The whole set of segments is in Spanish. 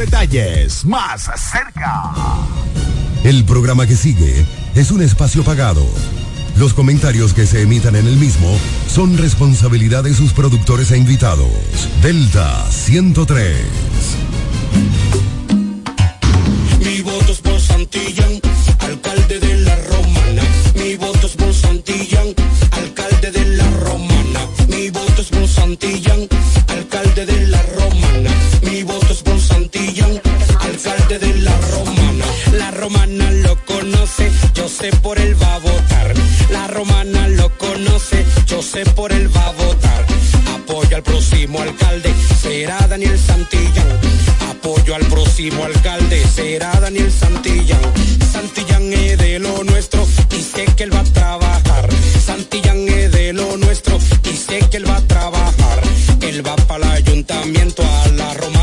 Detalles más cerca. El programa que sigue es un espacio pagado. Los comentarios que se emitan en el mismo son responsabilidad de sus productores e invitados. Delta 103. Mi voto es por Santillán, próximo alcalde, será Daniel Santillán. Santillán es de lo nuestro y sé que él va a trabajar. Santillán es de lo nuestro y sé que él va a trabajar. Él va para el ayuntamiento a la romana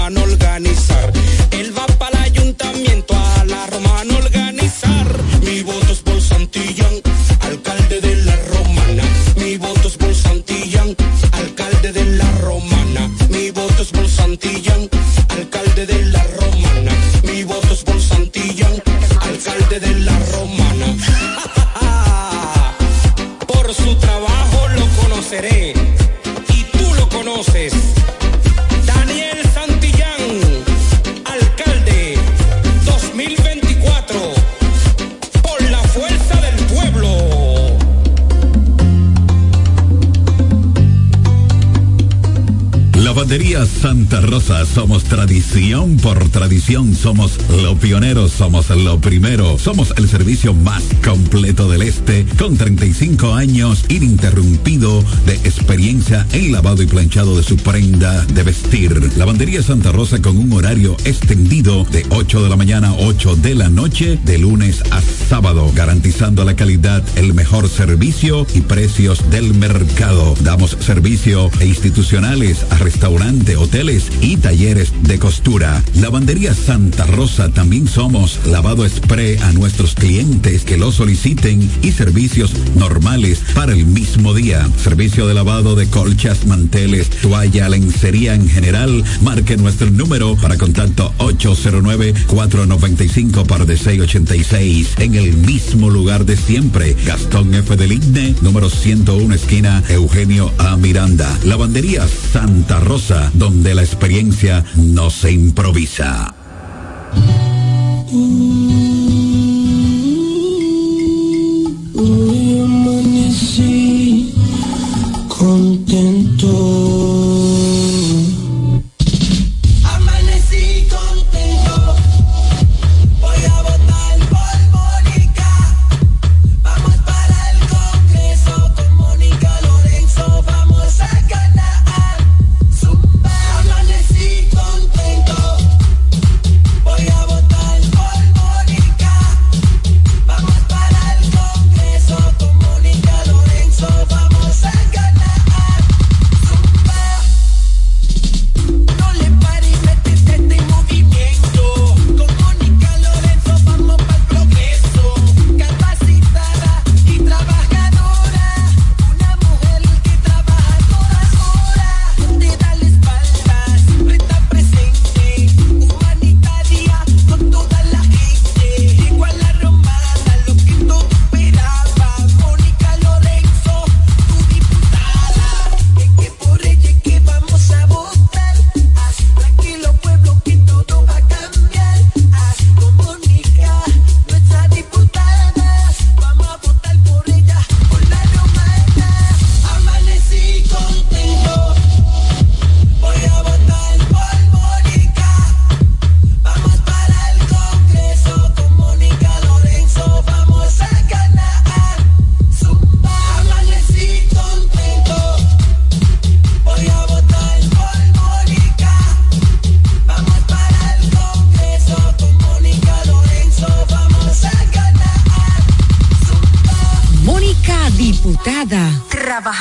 Somos tradición por tradición, somos los pioneros, somos lo primero, somos el servicio más completo del este, con 35 años ininterrumpido de experiencia en lavado y planchado de su prenda de vestir. Lavandería Santa Rosa con un horario extendido de 8 de la mañana a 8 de la noche, de lunes a sábado, garantizando la calidad, el mejor servicio y precios del mercado. Damos servicio e institucionales a restaurante, hoteles y talleres de costura. Lavandería Santa Rosa también somos lavado spray a nuestros clientes que lo soliciten y servicios normales para el mismo día. Servicio de lavado de colchas, manteles, toalla, lencería en general. Marque nuestro número para contacto 809-495 par de 686 en el mismo lugar de siempre. Gastón F. del Igne, número 101 esquina Eugenio A. Miranda. Lavandería Santa Rosa, donde la experiencia no se improvisa.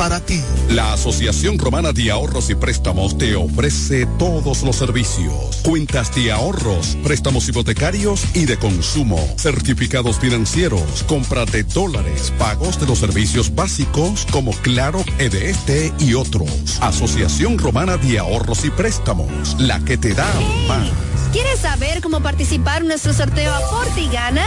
para ti. La Asociación Romana de Ahorros y Préstamos te ofrece todos los servicios. Cuentas de ahorros, préstamos hipotecarios y de consumo, certificados financieros, compra de dólares, pagos de los servicios básicos como Claro, EDST y otros. Asociación Romana de Ahorros y Préstamos, la que te da más. ¿Quieres saber cómo participar en nuestro sorteo Aporte y Gana?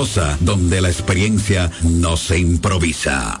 donde la experiencia no se improvisa.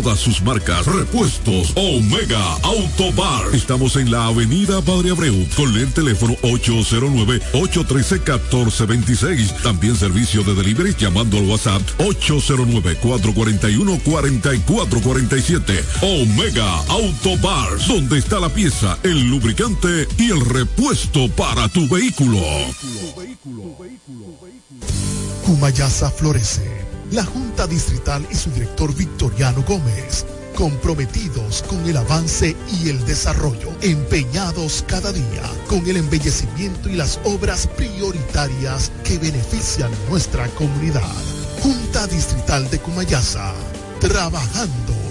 todas sus marcas. Repuestos Omega Auto Bar. Estamos en la avenida Padre Abreu con el teléfono 809-813-1426. También servicio de delivery llamando al WhatsApp 809-441-4447. Omega Auto Bar, donde está la pieza, el lubricante y el repuesto para tu vehículo. Cumayasa florece. La Junta Distrital y su director Victoriano Gómez, comprometidos con el avance y el desarrollo, empeñados cada día con el embellecimiento y las obras prioritarias que benefician nuestra comunidad. Junta Distrital de Cumayasa, trabajando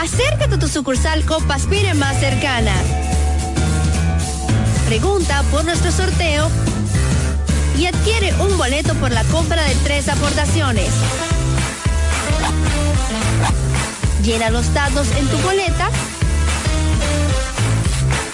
Acércate a tu sucursal Copaspire más cercana. Pregunta por nuestro sorteo y adquiere un boleto por la compra de tres aportaciones. Llena los datos en tu boleta.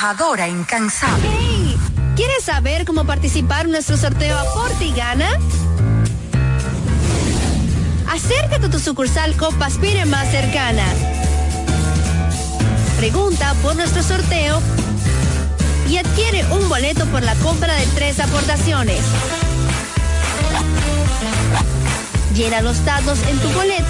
Trabajadora incansable. ¿Quieres saber cómo participar en nuestro sorteo Aporte y Gana? Acércate a tu sucursal Copa Aspire más cercana. Pregunta por nuestro sorteo y adquiere un boleto por la compra de tres aportaciones. Llena los datos en tu boleta.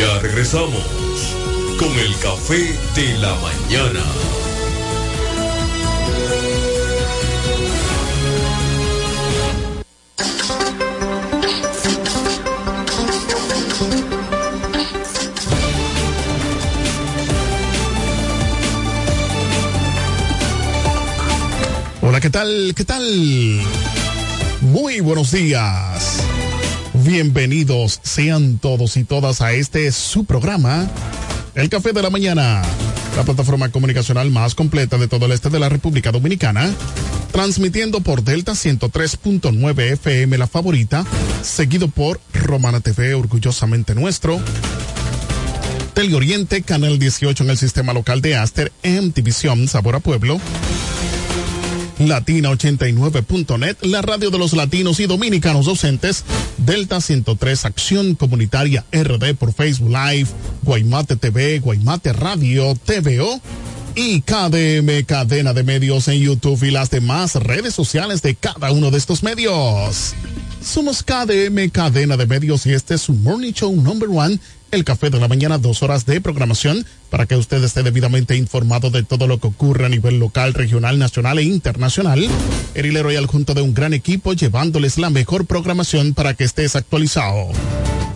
Ya regresamos con el café de la mañana. Hola, ¿qué tal? ¿Qué tal? Muy buenos días. Bienvenidos sean todos y todas a este su programa, El Café de la Mañana, la plataforma comunicacional más completa de todo el este de la República Dominicana, transmitiendo por Delta 103.9 FM La Favorita, seguido por Romana TV, orgullosamente nuestro. Teleoriente, Canal 18 en el sistema local de Aster, MTVision, Sabor a Pueblo. Latina89.net, la radio de los latinos y dominicanos docentes, Delta 103 Acción Comunitaria RD por Facebook Live, Guaymate TV, Guaymate Radio, TVO y KDM Cadena de Medios en YouTube y las demás redes sociales de cada uno de estos medios. Somos KDM Cadena de Medios y este es su Morning Show Number One el café de la mañana, dos horas de programación para que usted esté debidamente informado de todo lo que ocurre a nivel local, regional, nacional e internacional. Erile Royal junto de un gran equipo llevándoles la mejor programación para que estés actualizado.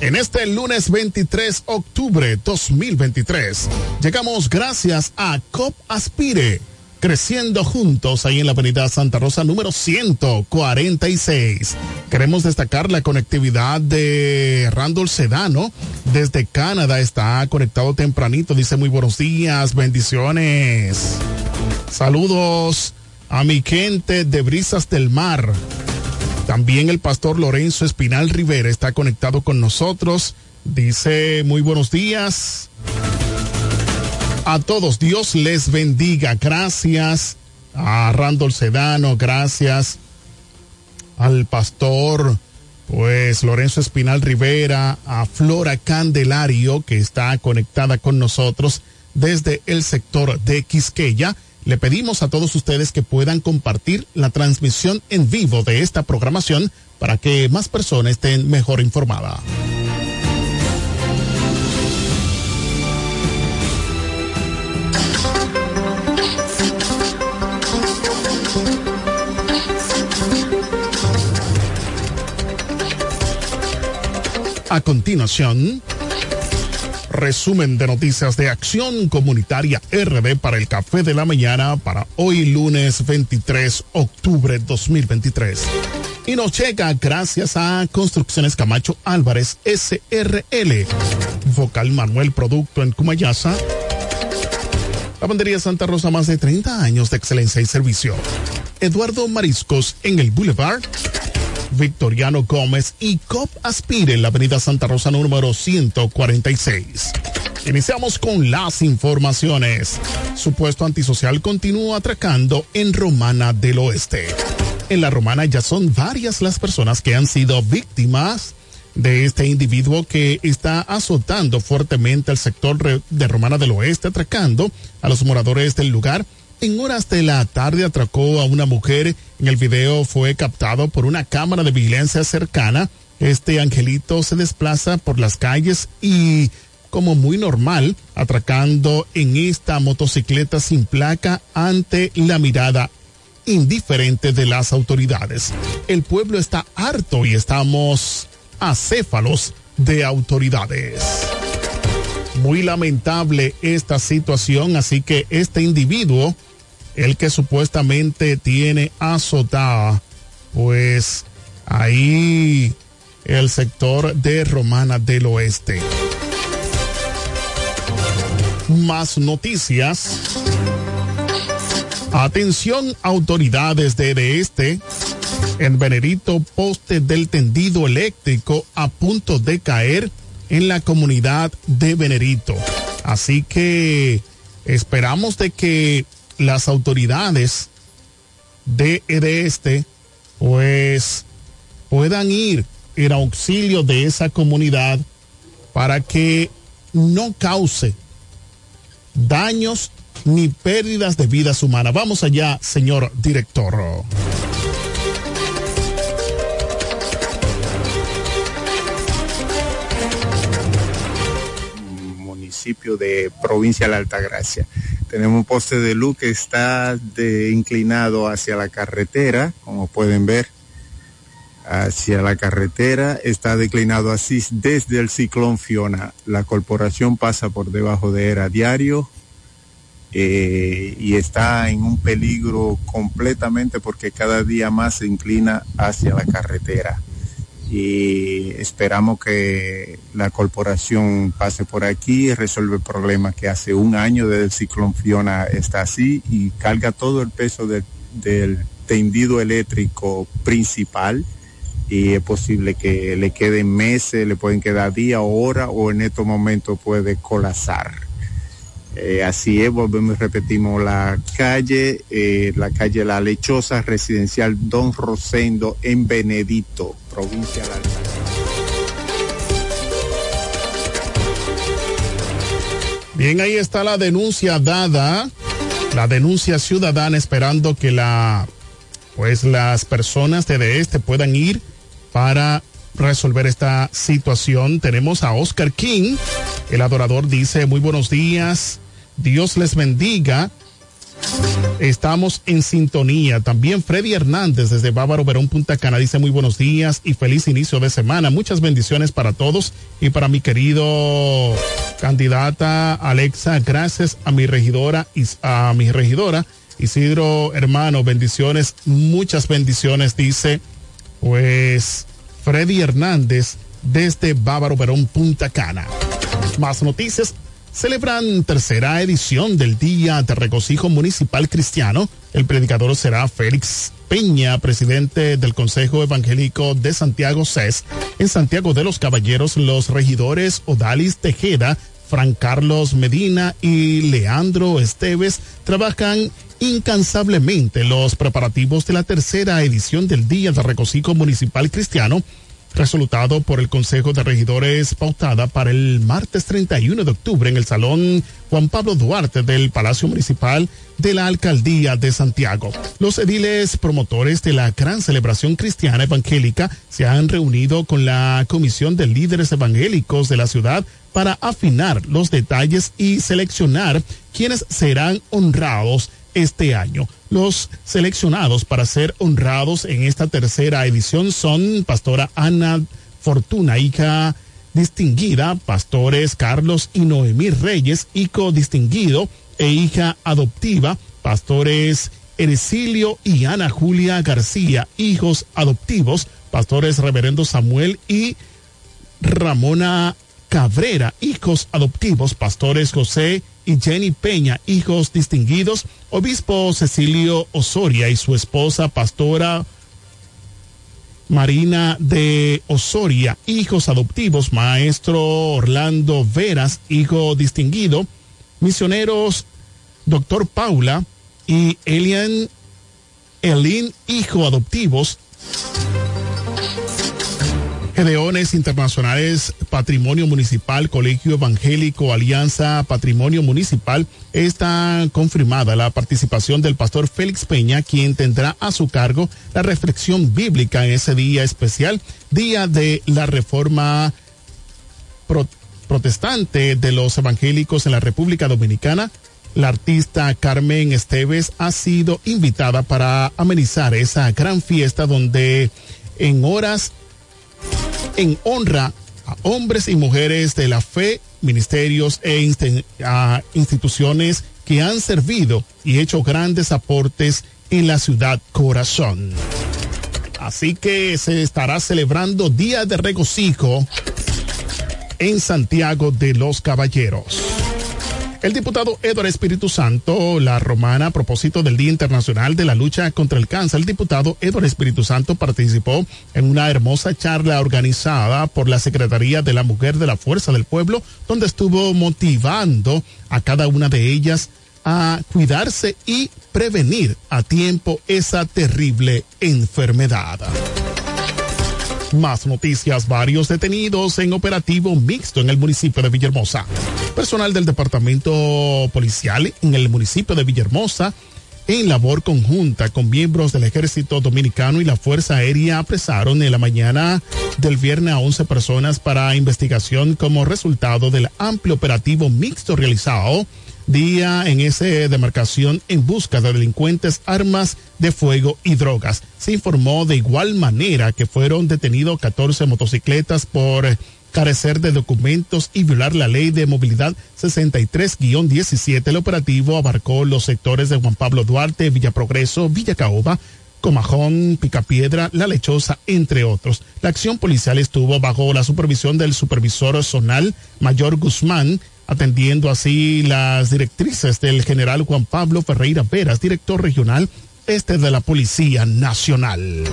En este lunes 23 octubre 2023, llegamos gracias a COP Aspire creciendo juntos ahí en la avenida Santa Rosa número 146. Queremos destacar la conectividad de Randall Sedano. Desde Canadá está conectado tempranito. Dice muy buenos días, bendiciones. Saludos a mi gente de Brisas del Mar. También el pastor Lorenzo Espinal Rivera está conectado con nosotros. Dice muy buenos días. A todos, Dios les bendiga. Gracias a Randall Sedano, gracias al pastor, pues Lorenzo Espinal Rivera, a Flora Candelario, que está conectada con nosotros desde el sector de Quisqueya. Le pedimos a todos ustedes que puedan compartir la transmisión en vivo de esta programación para que más personas estén mejor informadas. A continuación, resumen de noticias de Acción Comunitaria RD para el Café de la Mañana para hoy lunes 23 octubre 2023. Y nos llega gracias a Construcciones Camacho Álvarez SRL, Vocal Manuel Producto en Cumayasa. Lavandería Santa Rosa, más de 30 años de excelencia y servicio. Eduardo Mariscos en el Boulevard. Victoriano Gómez y COP Aspire en la avenida Santa Rosa número 146. Iniciamos con las informaciones. Supuesto antisocial continúa atracando en Romana del Oeste. En la Romana ya son varias las personas que han sido víctimas de este individuo que está azotando fuertemente el sector de Romana del Oeste, atracando a los moradores del lugar en horas de la tarde atracó a una mujer. En el video fue captado por una cámara de vigilancia cercana. Este angelito se desplaza por las calles y, como muy normal, atracando en esta motocicleta sin placa ante la mirada indiferente de las autoridades. El pueblo está harto y estamos acéfalos de autoridades. Muy lamentable esta situación, así que este individuo el que supuestamente tiene azotada, pues ahí el sector de Romana del Oeste. Más noticias. Atención autoridades de este. En Venerito, poste del tendido eléctrico a punto de caer en la comunidad de Venerito. Así que esperamos de que las autoridades de, de este pues puedan ir en auxilio de esa comunidad para que no cause daños ni pérdidas de vidas humanas. Vamos allá, señor director. De provincia de la Altagracia. Tenemos un poste de luz que está de, inclinado hacia la carretera, como pueden ver, hacia la carretera, está declinado así desde el ciclón Fiona. La corporación pasa por debajo de él a diario eh, y está en un peligro completamente porque cada día más se inclina hacia la carretera y esperamos que la corporación pase por aquí y resuelva el problema que hace un año desde el ciclón Fiona está así y carga todo el peso del, tendido eléctrico principal y es posible que le queden meses, le pueden quedar días horas o en estos momentos puede colapsar. Eh, así es, volvemos y repetimos la calle, eh, la calle La Lechosa, residencial Don Rosendo en Benedito, provincia de la Bien, ahí está la denuncia dada, la denuncia ciudadana esperando que la, pues las personas de este puedan ir para resolver esta situación. Tenemos a Oscar King, el adorador dice, muy buenos días, Dios les bendiga. Estamos en sintonía. También Freddy Hernández desde Bávaro Verón Punta Cana dice muy buenos días y feliz inicio de semana. Muchas bendiciones para todos y para mi querido candidata Alexa. Gracias a mi regidora y a mi regidora Isidro hermano. Bendiciones, muchas bendiciones dice pues Freddy Hernández desde Bávaro Verón Punta Cana. Más noticias celebran tercera edición del Día de Regocijo Municipal Cristiano. El predicador será Félix Peña, presidente del Consejo Evangélico de Santiago CES. En Santiago de los Caballeros, los regidores Odalis Tejeda, Fran Carlos Medina y Leandro Esteves trabajan incansablemente los preparativos de la tercera edición del Día de Regocijo Municipal Cristiano resultado por el Consejo de Regidores pautada para el martes 31 de octubre en el Salón Juan Pablo Duarte del Palacio Municipal de la Alcaldía de Santiago. Los ediles promotores de la gran celebración cristiana evangélica se han reunido con la Comisión de Líderes Evangélicos de la ciudad para afinar los detalles y seleccionar quienes serán honrados este año. Los seleccionados para ser honrados en esta tercera edición son Pastora Ana Fortuna, hija distinguida, pastores Carlos y Noemí Reyes, hijo distinguido e hija adoptiva, pastores Ercilio y Ana Julia García, hijos adoptivos, pastores Reverendo Samuel y Ramona Cabrera, hijos adoptivos, pastores José y Jenny Peña, hijos distinguidos, obispo Cecilio Osoria y su esposa, pastora Marina de Osoria, hijos adoptivos, maestro Orlando Veras, hijo distinguido, misioneros doctor Paula y Elian Elin, hijo adoptivos, Gedeones Internacionales, Patrimonio Municipal, Colegio Evangélico, Alianza Patrimonio Municipal, está confirmada la participación del pastor Félix Peña, quien tendrá a su cargo la reflexión bíblica en ese día especial, Día de la Reforma Pro Protestante de los Evangélicos en la República Dominicana. La artista Carmen Esteves ha sido invitada para amenizar esa gran fiesta donde en horas en honra a hombres y mujeres de la fe, ministerios e instituciones que han servido y hecho grandes aportes en la ciudad corazón. Así que se estará celebrando Día de Regocijo en Santiago de los Caballeros. El diputado Eduardo Espíritu Santo, la romana, a propósito del Día Internacional de la Lucha contra el Cáncer, el diputado Eduardo Espíritu Santo participó en una hermosa charla organizada por la Secretaría de la Mujer de la Fuerza del Pueblo, donde estuvo motivando a cada una de ellas a cuidarse y prevenir a tiempo esa terrible enfermedad. Más noticias, varios detenidos en operativo mixto en el municipio de Villahermosa. Personal del departamento policial en el municipio de Villahermosa en labor conjunta con miembros del ejército dominicano y la Fuerza Aérea apresaron en la mañana del viernes a 11 personas para investigación como resultado del amplio operativo mixto realizado día en esa demarcación en busca de delincuentes, armas de fuego y drogas. Se informó de igual manera que fueron detenidos 14 motocicletas por carecer de documentos y violar la ley de movilidad 63-17. El operativo abarcó los sectores de Juan Pablo Duarte, Villa Progreso, Villa Caoba, Comajón, Picapiedra, La Lechosa, entre otros. La acción policial estuvo bajo la supervisión del supervisor zonal Mayor Guzmán, atendiendo así las directrices del general Juan Pablo Ferreira Veras, director regional este de la Policía Nacional.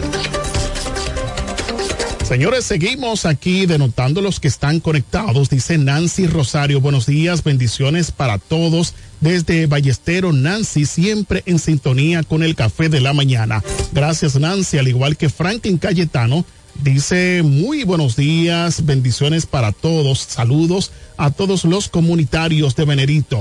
Señores, seguimos aquí denotando los que están conectados. Dice Nancy Rosario, buenos días, bendiciones para todos. Desde Ballestero, Nancy, siempre en sintonía con el café de la mañana. Gracias, Nancy, al igual que Franklin Cayetano. Dice muy buenos días, bendiciones para todos, saludos a todos los comunitarios de Venerito.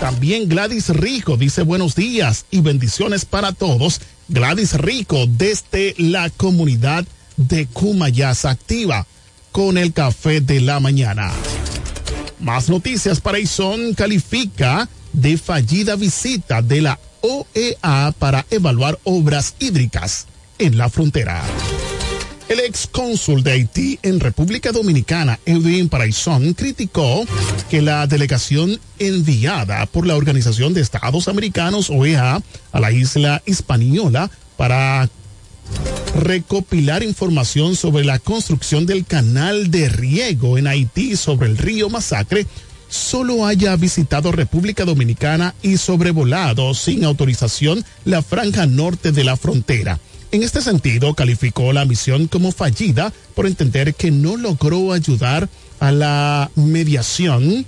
También Gladys Rico dice buenos días y bendiciones para todos. Gladys Rico desde la comunidad de Cumayasa activa con el café de la mañana. Más noticias para Ison califica de fallida visita de la OEA para evaluar obras hídricas en la frontera. El ex cónsul de Haití en República Dominicana, Edwin Paraizón, criticó que la delegación enviada por la Organización de Estados Americanos, OEA, a la isla Hispaniola para recopilar información sobre la construcción del canal de riego en Haití sobre el río Masacre solo haya visitado República Dominicana y sobrevolado sin autorización la franja norte de la frontera. En este sentido, calificó la misión como fallida por entender que no logró ayudar a la mediación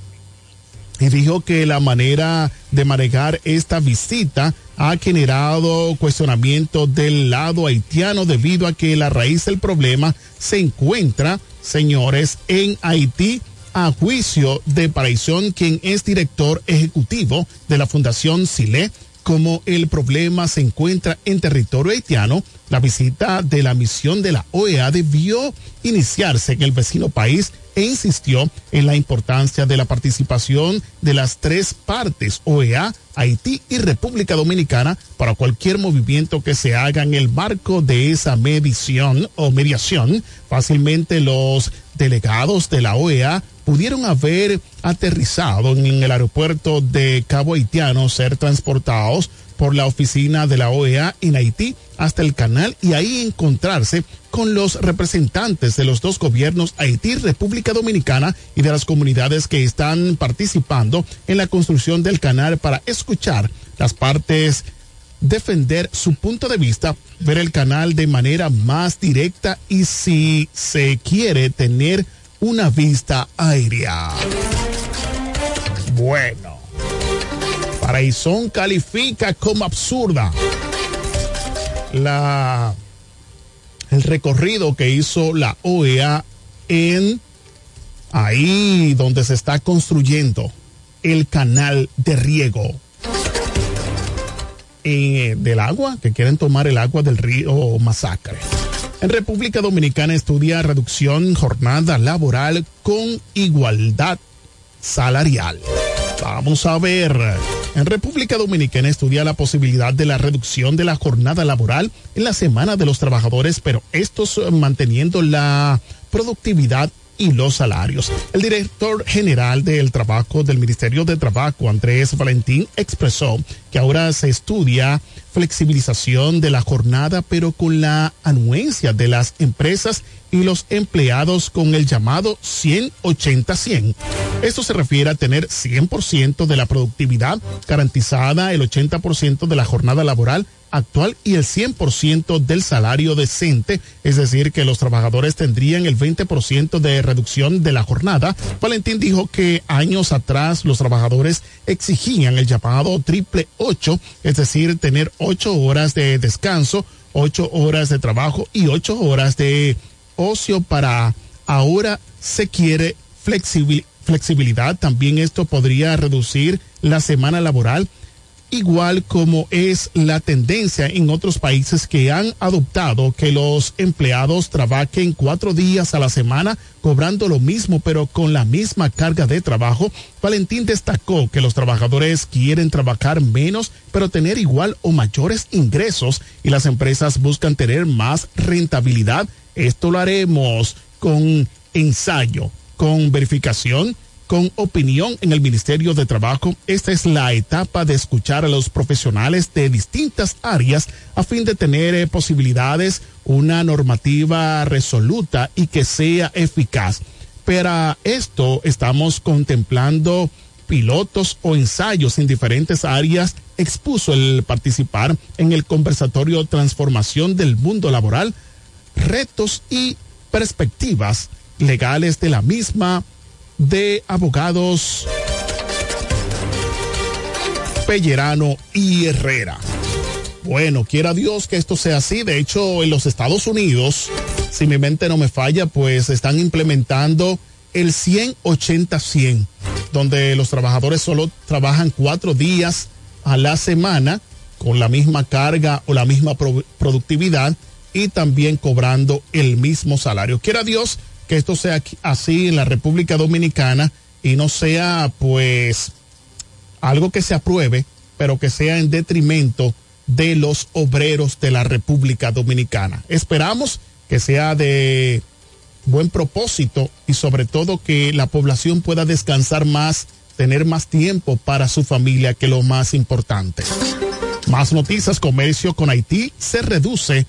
y dijo que la manera de manejar esta visita ha generado cuestionamiento del lado haitiano debido a que la raíz del problema se encuentra, señores, en Haití a juicio de Paraizón, quien es director ejecutivo de la Fundación Sile. Como el problema se encuentra en territorio haitiano, la visita de la misión de la OEA debió iniciarse en el vecino país e insistió en la importancia de la participación de las tres partes, OEA, Haití y República Dominicana, para cualquier movimiento que se haga en el marco de esa medición o mediación. Fácilmente los delegados de la OEA pudieron haber aterrizado en el aeropuerto de Cabo Haitiano, ser transportados por la oficina de la OEA en Haití hasta el canal y ahí encontrarse con los representantes de los dos gobiernos Haití, República Dominicana y de las comunidades que están participando en la construcción del canal para escuchar las partes defender su punto de vista, ver el canal de manera más directa y si se quiere tener una vista aérea. Bueno, Paraizón califica como absurda la el recorrido que hizo la OEA en ahí donde se está construyendo el canal de riego eh, del agua, que quieren tomar el agua del río Masacre. En República Dominicana estudia reducción jornada laboral con igualdad salarial. Vamos a ver. En República Dominicana estudia la posibilidad de la reducción de la jornada laboral en la semana de los trabajadores, pero estos eh, manteniendo la productividad y los salarios. El director general del trabajo del Ministerio de Trabajo, Andrés Valentín, expresó que ahora se estudia flexibilización de la jornada, pero con la anuencia de las empresas y los empleados con el llamado 100-80-100. Esto se refiere a tener 100% de la productividad garantizada, el 80% de la jornada laboral actual y el 100% del salario decente, es decir, que los trabajadores tendrían el 20% de reducción de la jornada. Valentín dijo que años atrás los trabajadores exigían el llamado triple ocho, es decir, tener ocho horas de descanso, ocho horas de trabajo y ocho horas de ocio para ahora se quiere flexibilidad. También esto podría reducir la semana laboral igual como es la tendencia en otros países que han adoptado que los empleados trabajen cuatro días a la semana cobrando lo mismo pero con la misma carga de trabajo. Valentín destacó que los trabajadores quieren trabajar menos pero tener igual o mayores ingresos y las empresas buscan tener más rentabilidad. Esto lo haremos con ensayo, con verificación con opinión en el Ministerio de Trabajo. Esta es la etapa de escuchar a los profesionales de distintas áreas a fin de tener eh, posibilidades, una normativa resoluta y que sea eficaz. Para esto estamos contemplando pilotos o ensayos en diferentes áreas, expuso el participar en el conversatorio Transformación del Mundo Laboral, retos y perspectivas legales de la misma de abogados Pellerano y Herrera. Bueno, quiera Dios que esto sea así. De hecho, en los Estados Unidos, si mi mente no me falla, pues están implementando el 100-80-100, donde los trabajadores solo trabajan cuatro días a la semana con la misma carga o la misma productividad y también cobrando el mismo salario. Quiera Dios que esto sea así en la República Dominicana y no sea pues algo que se apruebe, pero que sea en detrimento de los obreros de la República Dominicana. Esperamos que sea de buen propósito y sobre todo que la población pueda descansar más, tener más tiempo para su familia, que lo más importante. Más noticias, comercio con Haití se reduce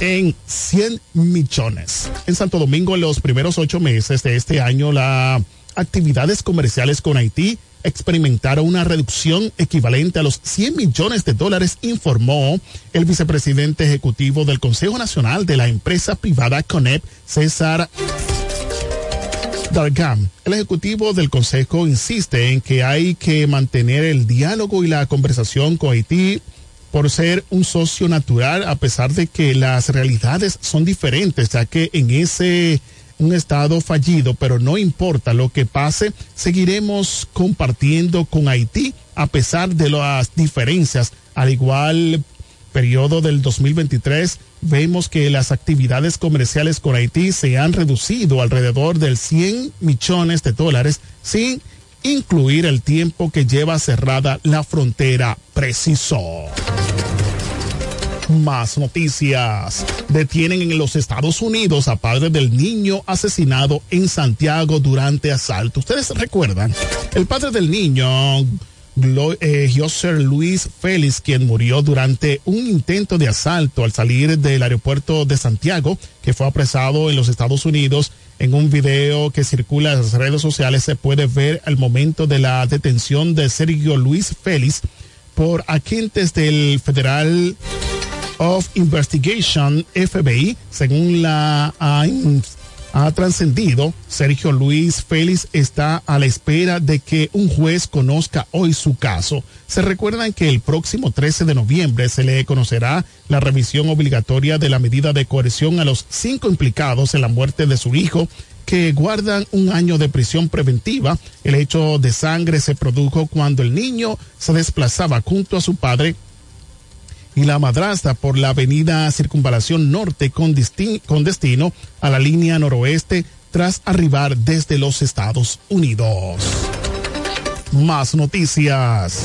en 100 millones. En Santo Domingo, en los primeros ocho meses de este año, las actividades comerciales con Haití experimentaron una reducción equivalente a los 100 millones de dólares, informó el vicepresidente ejecutivo del Consejo Nacional de la empresa privada CONEP, César Dargam. El ejecutivo del Consejo insiste en que hay que mantener el diálogo y la conversación con Haití por ser un socio natural, a pesar de que las realidades son diferentes, ya que en ese un estado fallido, pero no importa lo que pase, seguiremos compartiendo con Haití a pesar de las diferencias. Al igual periodo del 2023, vemos que las actividades comerciales con Haití se han reducido alrededor del 100 millones de dólares sin incluir el tiempo que lleva cerrada la frontera, precisó. Más noticias. Detienen en los Estados Unidos a padre del niño asesinado en Santiago durante asalto. Ustedes recuerdan, el padre del niño, eh, José Luis Félix, quien murió durante un intento de asalto al salir del aeropuerto de Santiago, que fue apresado en los Estados Unidos. En un video que circula en las redes sociales se puede ver el momento de la detención de Sergio Luis Félix por agentes del Federal of Investigation, FBI, según la ha, trascendido, Sergio Luis Félix está a la espera de que un juez conozca hoy su caso. Se recuerdan que el próximo 13 de noviembre se le conocerá la revisión obligatoria de la medida de coerción a los cinco implicados en la muerte de su hijo que guardan un año de prisión preventiva. El hecho de sangre se produjo cuando el niño se desplazaba junto a su padre y la madrastra por la avenida Circunvalación Norte con, con destino a la línea noroeste tras arribar desde los Estados Unidos. Más noticias.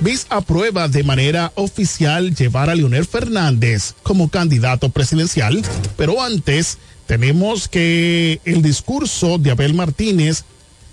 BIS aprueba de manera oficial llevar a Leonel Fernández como candidato presidencial, pero antes tenemos que el discurso de Abel Martínez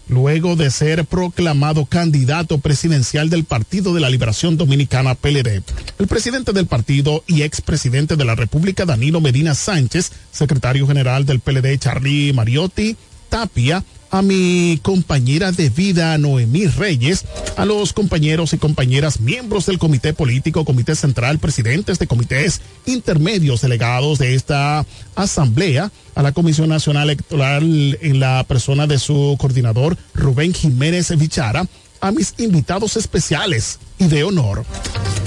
luego de ser proclamado candidato presidencial del Partido de la Liberación Dominicana PLD. El presidente del partido y expresidente de la República, Danilo Medina Sánchez, secretario general del PLD, Charlie Mariotti, Tapia, a mi compañera de vida Noemí Reyes, a los compañeros y compañeras miembros del comité político, comité central, presidentes de comités intermedios, delegados de esta asamblea, a la Comisión Nacional Electoral en la persona de su coordinador Rubén Jiménez Vichara, a mis invitados especiales y de honor,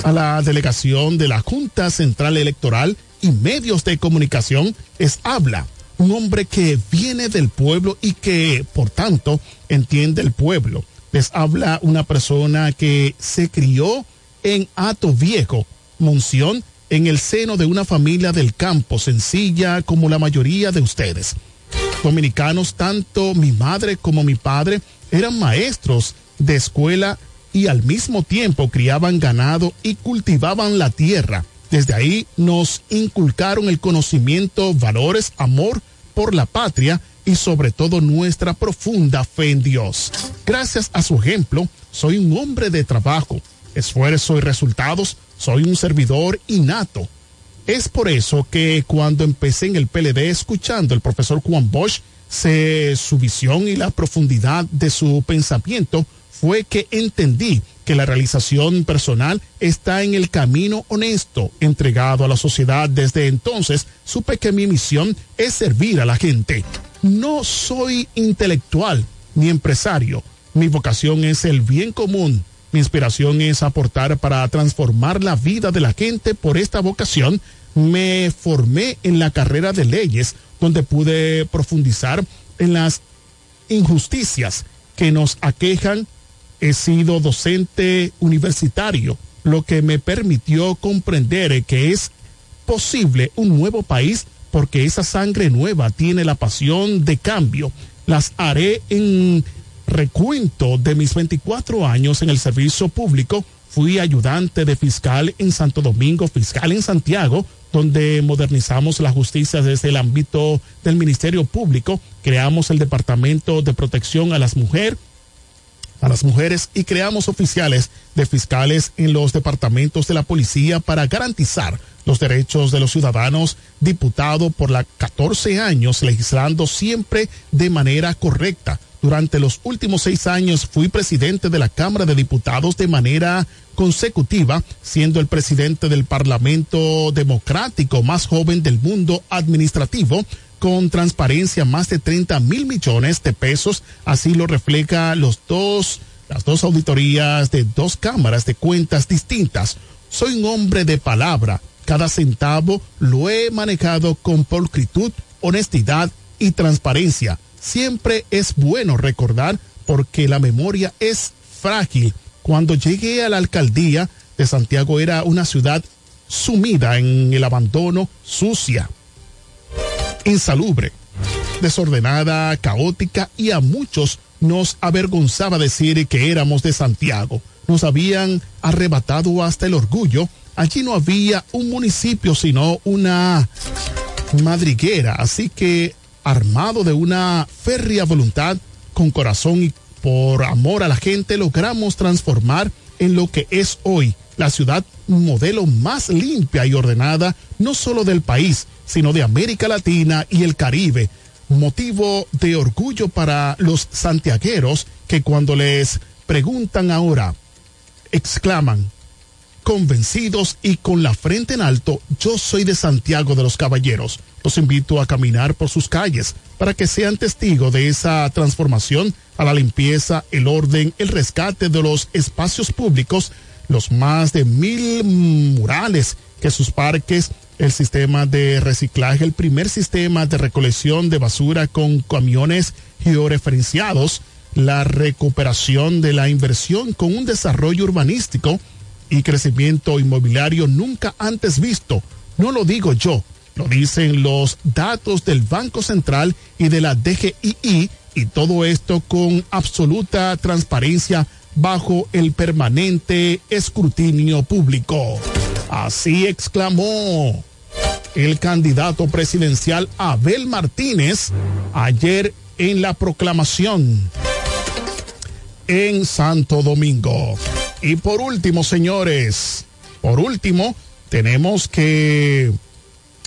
a la delegación de la Junta Central Electoral y medios de comunicación, es habla un hombre que viene del pueblo y que, por tanto, entiende el pueblo. Les habla una persona que se crió en Ato Viejo, Monción, en el seno de una familia del campo, sencilla como la mayoría de ustedes. Dominicanos, tanto mi madre como mi padre eran maestros de escuela y al mismo tiempo criaban ganado y cultivaban la tierra. Desde ahí nos inculcaron el conocimiento, valores, amor por la patria y sobre todo nuestra profunda fe en Dios. Gracias a su ejemplo, soy un hombre de trabajo, esfuerzo y resultados, soy un servidor innato. Es por eso que cuando empecé en el PLD escuchando al profesor Juan Bosch, se, su visión y la profundidad de su pensamiento fue que entendí que la realización personal está en el camino honesto entregado a la sociedad. Desde entonces supe que mi misión es servir a la gente. No soy intelectual ni empresario. Mi vocación es el bien común. Mi inspiración es aportar para transformar la vida de la gente. Por esta vocación me formé en la carrera de leyes, donde pude profundizar en las injusticias que nos aquejan he sido docente universitario, lo que me permitió comprender que es posible un nuevo país porque esa sangre nueva tiene la pasión de cambio. Las haré en recuento de mis 24 años en el servicio público. Fui ayudante de fiscal en Santo Domingo, fiscal en Santiago, donde modernizamos la justicia desde el ámbito del Ministerio Público, creamos el Departamento de Protección a las Mujeres, a las mujeres y creamos oficiales de fiscales en los departamentos de la policía para garantizar los derechos de los ciudadanos, diputado por la 14 años legislando siempre de manera correcta. Durante los últimos seis años fui presidente de la Cámara de Diputados de manera consecutiva, siendo el presidente del Parlamento Democrático más joven del mundo administrativo, con transparencia más de 30 mil millones de pesos. Así lo refleja los dos, las dos auditorías de dos cámaras de cuentas distintas. Soy un hombre de palabra. Cada centavo lo he manejado con pulcritud, honestidad y transparencia. Siempre es bueno recordar porque la memoria es frágil. Cuando llegué a la alcaldía de Santiago era una ciudad sumida en el abandono, sucia, insalubre, desordenada, caótica y a muchos nos avergonzaba decir que éramos de Santiago. Nos habían arrebatado hasta el orgullo. Allí no había un municipio sino una madriguera. Así que armado de una férrea voluntad, con corazón y por amor a la gente, logramos transformar en lo que es hoy la ciudad modelo más limpia y ordenada, no solo del país, sino de América Latina y el Caribe. Motivo de orgullo para los santiagueros que cuando les preguntan ahora, exclaman, convencidos y con la frente en alto, yo soy de Santiago de los Caballeros. Los invito a caminar por sus calles para que sean testigos de esa transformación a la limpieza, el orden, el rescate de los espacios públicos, los más de mil murales que sus parques, el sistema de reciclaje, el primer sistema de recolección de basura con camiones georreferenciados, la recuperación de la inversión con un desarrollo urbanístico y crecimiento inmobiliario nunca antes visto. No lo digo yo, lo dicen los datos del Banco Central y de la DGII y todo esto con absoluta transparencia bajo el permanente escrutinio público. Así exclamó el candidato presidencial Abel Martínez ayer en la proclamación. en Santo Domingo. Y por último, señores, por último, tenemos que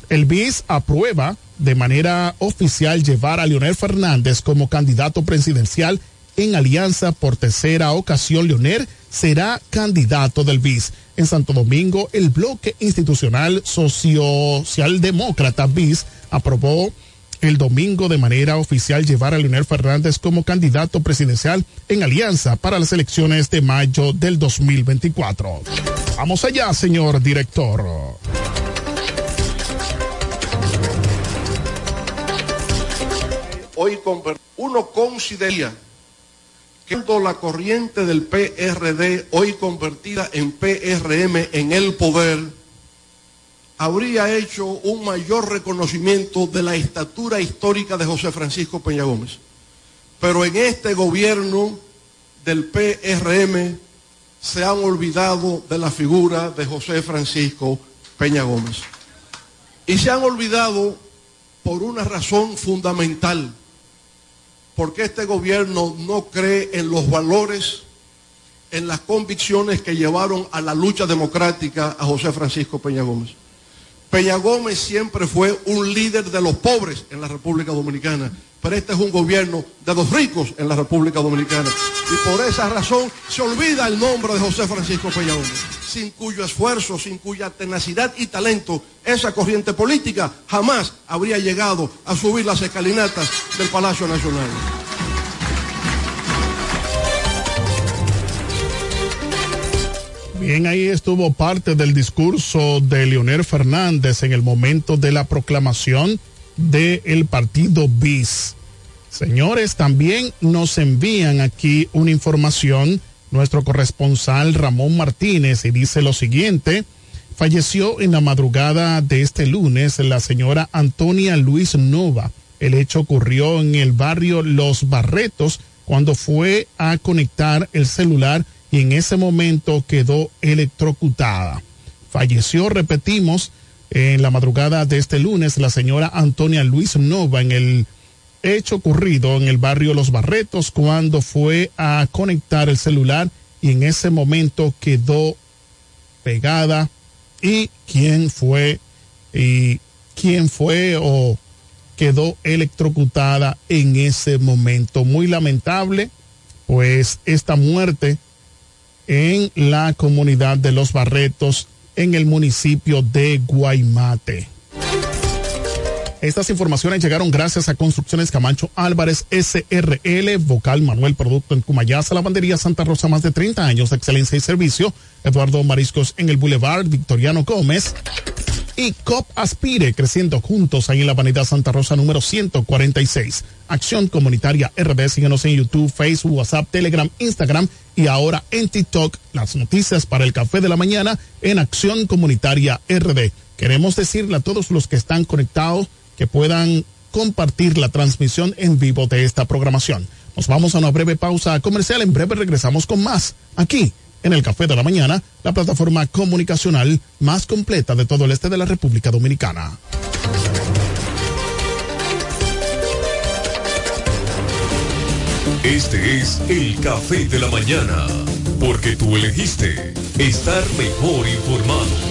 el BIS aprueba de manera oficial llevar a Leonel Fernández como candidato presidencial en alianza por tercera ocasión. Leonel será candidato del BIS. En Santo Domingo, el bloque institucional socialdemócrata BIS aprobó el domingo de manera oficial llevar a Leonel Fernández como candidato presidencial en alianza para las elecciones de mayo del 2024. Vamos allá, señor director. hoy uno consideraría que la corriente del PRD, hoy convertida en PRM en el poder, habría hecho un mayor reconocimiento de la estatura histórica de José Francisco Peña Gómez. Pero en este gobierno del PRM se han olvidado de la figura de José Francisco Peña Gómez. Y se han olvidado por una razón fundamental, porque este gobierno no cree en los valores, en las convicciones que llevaron a la lucha democrática a José Francisco Peña Gómez. Peña Gómez siempre fue un líder de los pobres en la República Dominicana, pero este es un gobierno de los ricos en la República Dominicana. Y por esa razón se olvida el nombre de José Francisco Peña Gómez, sin cuyo esfuerzo, sin cuya tenacidad y talento, esa corriente política jamás habría llegado a subir las escalinatas del Palacio Nacional. Bien, ahí estuvo parte del discurso de Leonel Fernández en el momento de la proclamación del partido BIS. Señores, también nos envían aquí una información nuestro corresponsal Ramón Martínez y dice lo siguiente. Falleció en la madrugada de este lunes la señora Antonia Luis Nova. El hecho ocurrió en el barrio Los Barretos cuando fue a conectar el celular y en ese momento quedó electrocutada. Falleció, repetimos, en la madrugada de este lunes la señora Antonia Luis Nova en el hecho ocurrido en el barrio Los Barretos cuando fue a conectar el celular y en ese momento quedó pegada. Y quién fue y quién fue o quedó electrocutada en ese momento. Muy lamentable, pues esta muerte en la comunidad de Los Barretos en el municipio de Guaymate. Estas informaciones llegaron gracias a Construcciones Camacho Álvarez SRL, Vocal Manuel Producto en Cumayasa, Lavandería Santa Rosa, más de 30 años de excelencia y servicio. Eduardo Mariscos en el Boulevard Victoriano Gómez. Y COP Aspire, creciendo juntos ahí en la Avenida Santa Rosa número 146. Acción Comunitaria RD, síguenos en YouTube, Facebook, WhatsApp, Telegram, Instagram y ahora en TikTok. Las noticias para el café de la mañana en Acción Comunitaria RD. Queremos decirle a todos los que están conectados que puedan compartir la transmisión en vivo de esta programación. Nos vamos a una breve pausa comercial. En breve regresamos con más aquí en el Café de la Mañana, la plataforma comunicacional más completa de todo el este de la República Dominicana. Este es el café de la mañana, porque tú elegiste estar mejor informado.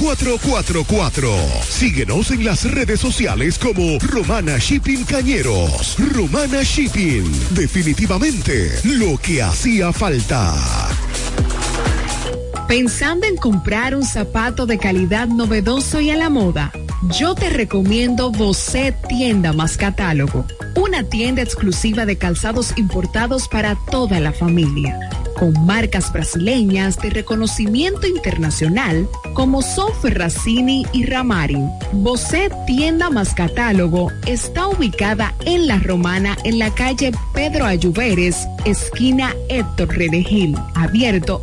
4444. Síguenos en las redes sociales como Romana Shipping Cañeros. Romana Shipping. Definitivamente lo que hacía falta. Pensando en comprar un zapato de calidad novedoso y a la moda, yo te recomiendo Bocet Tienda más Catálogo, una tienda exclusiva de calzados importados para toda la familia, con marcas brasileñas de reconocimiento internacional como Sofer Racini y Ramarin. Bocet Tienda más Catálogo está ubicada en La Romana en la calle Pedro Ayuberes, esquina Héctor Redegil, abierto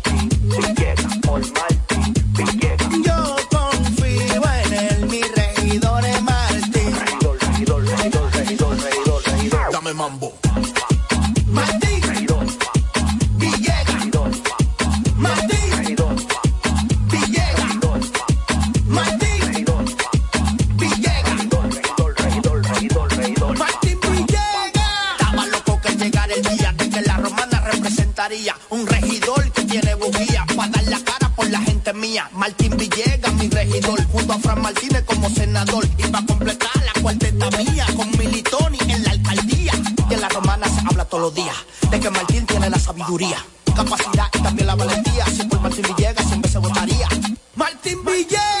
Mambo. Mía. Martín Villegas, mi regidor, junto a Fran Martínez como senador y para completar la cuarteta mía con Militoni en la alcaldía. Y en la romana se habla todos los días de que Martín tiene la sabiduría, capacidad y también la valentía. Si por Martín Villegas siempre se votaría. Martín Villegas.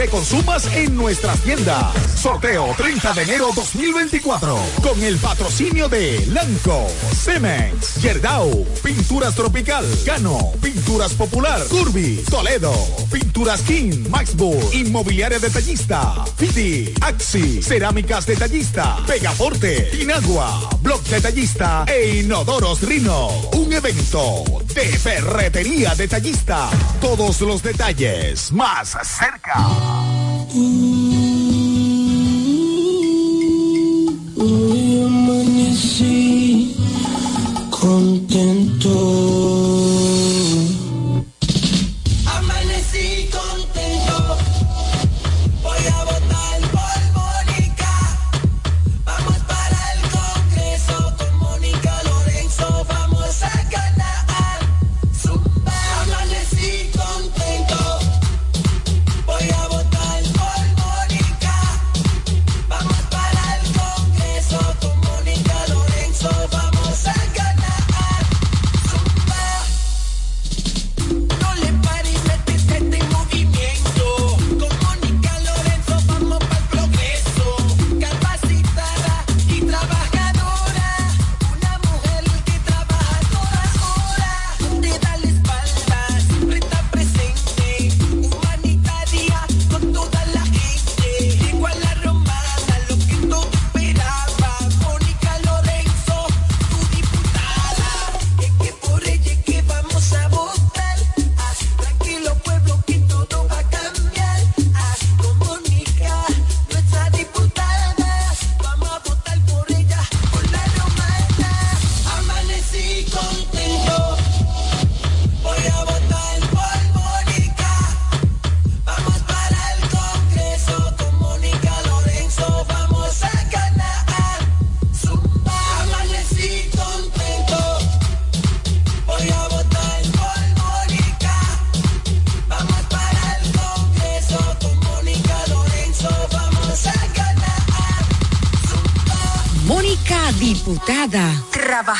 que consumas en nuestras tiendas. Sorteo 30 de enero 2024. Con el patrocinio de Lanco, Cemex, Yerdau, Pinturas Tropical, Cano, Pinturas Popular, Curvi, Toledo, Pinturas King, Maxburg, Inmobiliaria Detallista, Fiti, Axi, Cerámicas Detallista, Pegaforte, Inagua, Blog Detallista e Inodoros Rino. Un evento de ferretería detallista. Todos los detalles más cerca. Contento. Amanecí contento. Voy a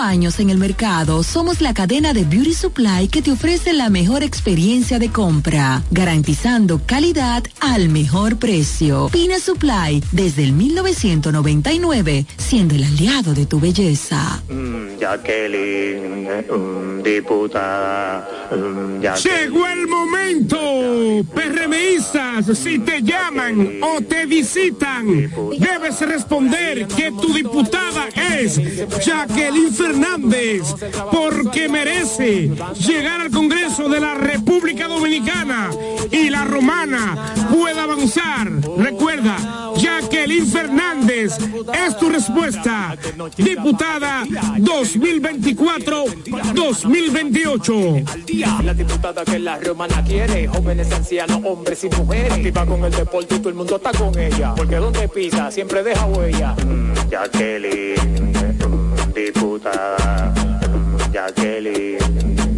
años en el mercado, somos la cadena de Beauty Supply que te ofrece la mejor experiencia de compra, garantizando calidad al mejor precio. Pina Supply, desde el 1999, siendo el aliado de tu belleza. Jacqueline, mm, diputada. mm, Jacqueline. Llegó el momento, PRMistas, si te llaman o te visitan, debes responder que tu diputada es Jacqueline Fernández, porque merece llegar al Congreso de la República Dominicana y la romana pueda avanzar. Recuerda, Jacqueline Fernández es tu respuesta, diputada 2024-2028. La diputada que la romana quiere, jóvenes, ancianos, hombres y mujeres. Activa con el deporte y todo el mundo está con ella. Porque donde pisa siempre deja huella. Mm, Jacqueline, diputada. Jacqueline,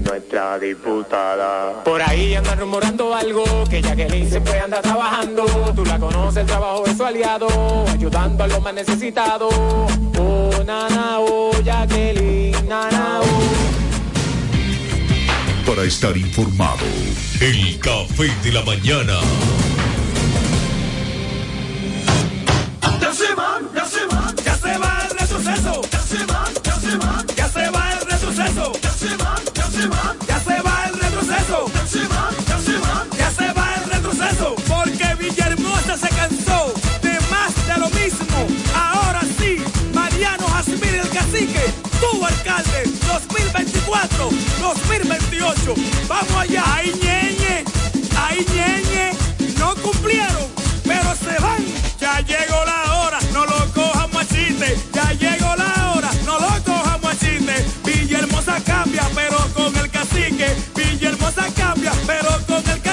nuestra diputada. Por ahí andan rumorando algo, que Jacqueline siempre anda trabajando. Tú la conoces, el trabajo es su aliado, ayudando a los más necesitados. Oh, nana, oh, Jacqueline, nana, oh. Para estar informado, el café de la mañana. Tu alcalde, 2024, 2028. Vamos allá, ahí ñeñe, ahí ñeñe, no cumplieron, pero se van. Ya llegó la hora, no lo cojamos a chiste. Ya llegó la hora, no lo cojamos a chiste. Villahermosa cambia, pero con el cacique. Villahermosa cambia, pero con el cacique.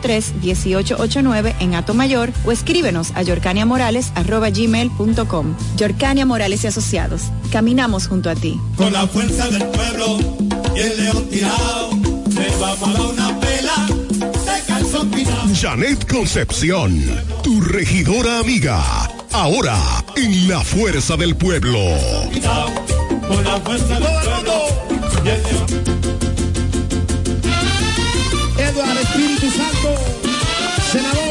809-553-1889 en Atomayor o escríbenos a yorcaniamorales.gmail.com. Yorcania Morales y Asociados. Caminamos junto a ti. Con la fuerza del pueblo y el león tirado, les vamos a dar una pela de calzón pinado. Janet Concepción, tu regidora amiga. Ahora, en la fuerza del pueblo. Con la fuerza del pueblo senador.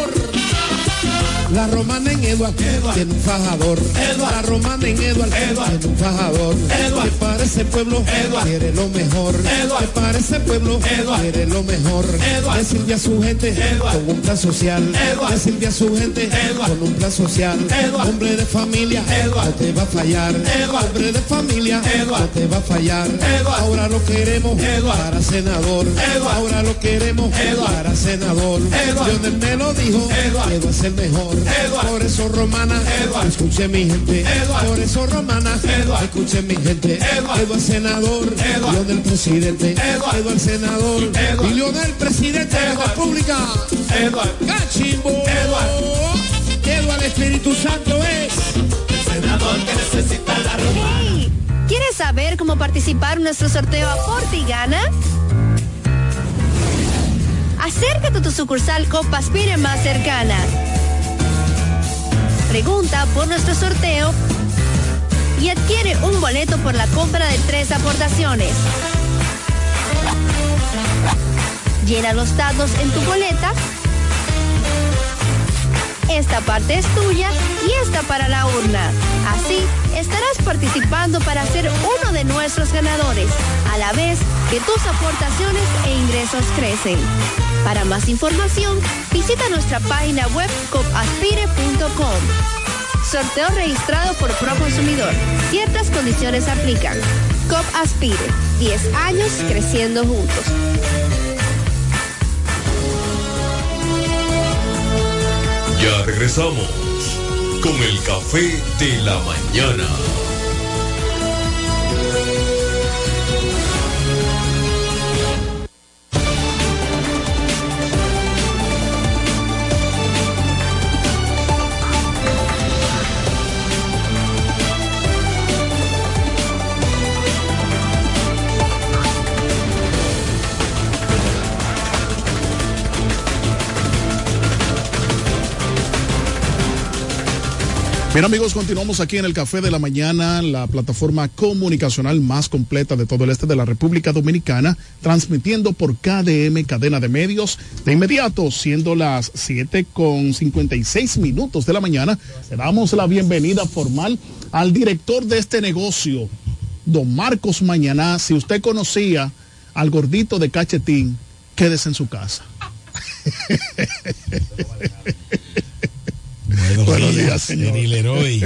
La romana en Eduard, tiene un fajador. La romana en Eduard, tiene un fajador. Que para ese pueblo quiere lo mejor. Que para ese pueblo quiere lo mejor. Que sirve a su gente con un plan social. Que sirve a su gente con un plan social. Hombre de familia, no te va a fallar. Hombre de familia, no te va a fallar. Ahora lo queremos para senador. Ahora lo queremos para senador. Lionel me lo dijo, Eduard es el mejor. Por eso romana, escuche mi gente. Por eso romana, escuche mi gente. Eduard senador, Lionel presidente. Eduard senador, y Lionel presidente de la República. Cachimbo. Eduard Espíritu Santo es senador que necesita la romana. ¿Quieres saber cómo participar en nuestro sorteo Aporte y Gana? Acércate a tu sucursal Copaspire más cercana. Pregunta por nuestro sorteo y adquiere un boleto por la compra de tres aportaciones. Llena los datos en tu boleta esta parte es tuya y esta para la urna. Así estarás participando para ser uno de nuestros ganadores, a la vez que tus aportaciones e ingresos crecen. Para más información, visita nuestra página web copaspire.com. Sorteo registrado por Proconsumidor. Ciertas condiciones aplican. COP Aspire. 10 años creciendo juntos. Ya regresamos con el café de la mañana. Bien amigos, continuamos aquí en el Café de la Mañana, la plataforma comunicacional más completa de todo el este de la República Dominicana, transmitiendo por KDM, cadena de medios. De inmediato, siendo las 7 con 56 minutos de la mañana, le damos la bienvenida formal al director de este negocio, don Marcos Mañaná. Si usted conocía al gordito de Cachetín, quédese en su casa. Buenos, Buenos días, días, señor. Leroy.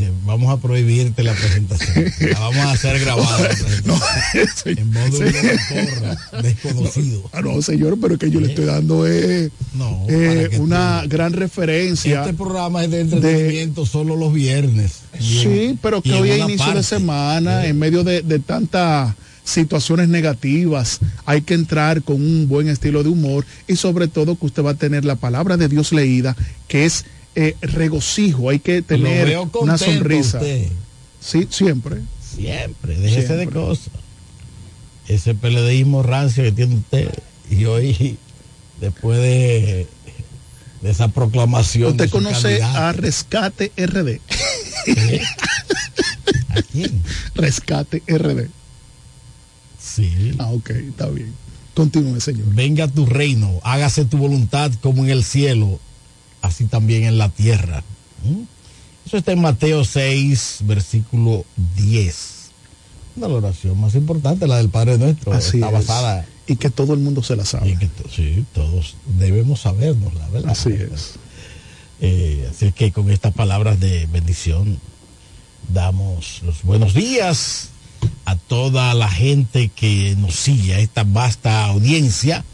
Eh, Vamos a prohibirte la presentación. La vamos a hacer grabada. en modo de porra, desconocido. Ah, no, señor, pero es que yo le estoy dando eh, No, eh, una gran referencia. Este programa es de entretenimiento solo los viernes. Sí, en- pero que hoy es inicio de semana, en medio de, de tantas situaciones negativas, hay que entrar con un buen estilo de humor y sobre todo que usted va a tener la palabra de Dios leída, que es eh, regocijo, hay que tener una sonrisa. usted. Sí, siempre. Siempre, déjese de Siempre. cosas. Ese PLDismo rancio que tiene usted. Y hoy, después de, de esa proclamación. Usted de conoce candidato, a Rescate RD. ¿A quién? Rescate RD. Sí. Ah, ok, está bien. Continúe, señor. Venga a tu reino, hágase tu voluntad como en el cielo, así también en la tierra. ¿Mm? Eso está en Mateo 6, versículo 10. Una de la oración más importante, la del Padre Nuestro. Así está es. basada Y que todo el mundo se la sabe. Y que to- sí, todos debemos sabernos, la verdad. Así es. Eh, así es que con estas palabras de bendición damos los buenos días a toda la gente que nos sigue, a esta vasta audiencia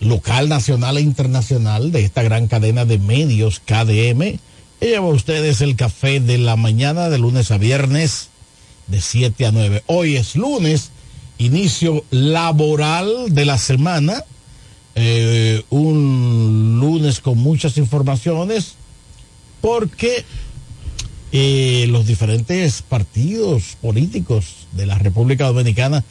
local, nacional e internacional de esta gran cadena de medios KDM. Lleva a ustedes el café de la mañana de lunes a viernes de 7 a 9. Hoy es lunes, inicio laboral de la semana. Eh, un lunes con muchas informaciones porque eh, los diferentes partidos políticos de la República Dominicana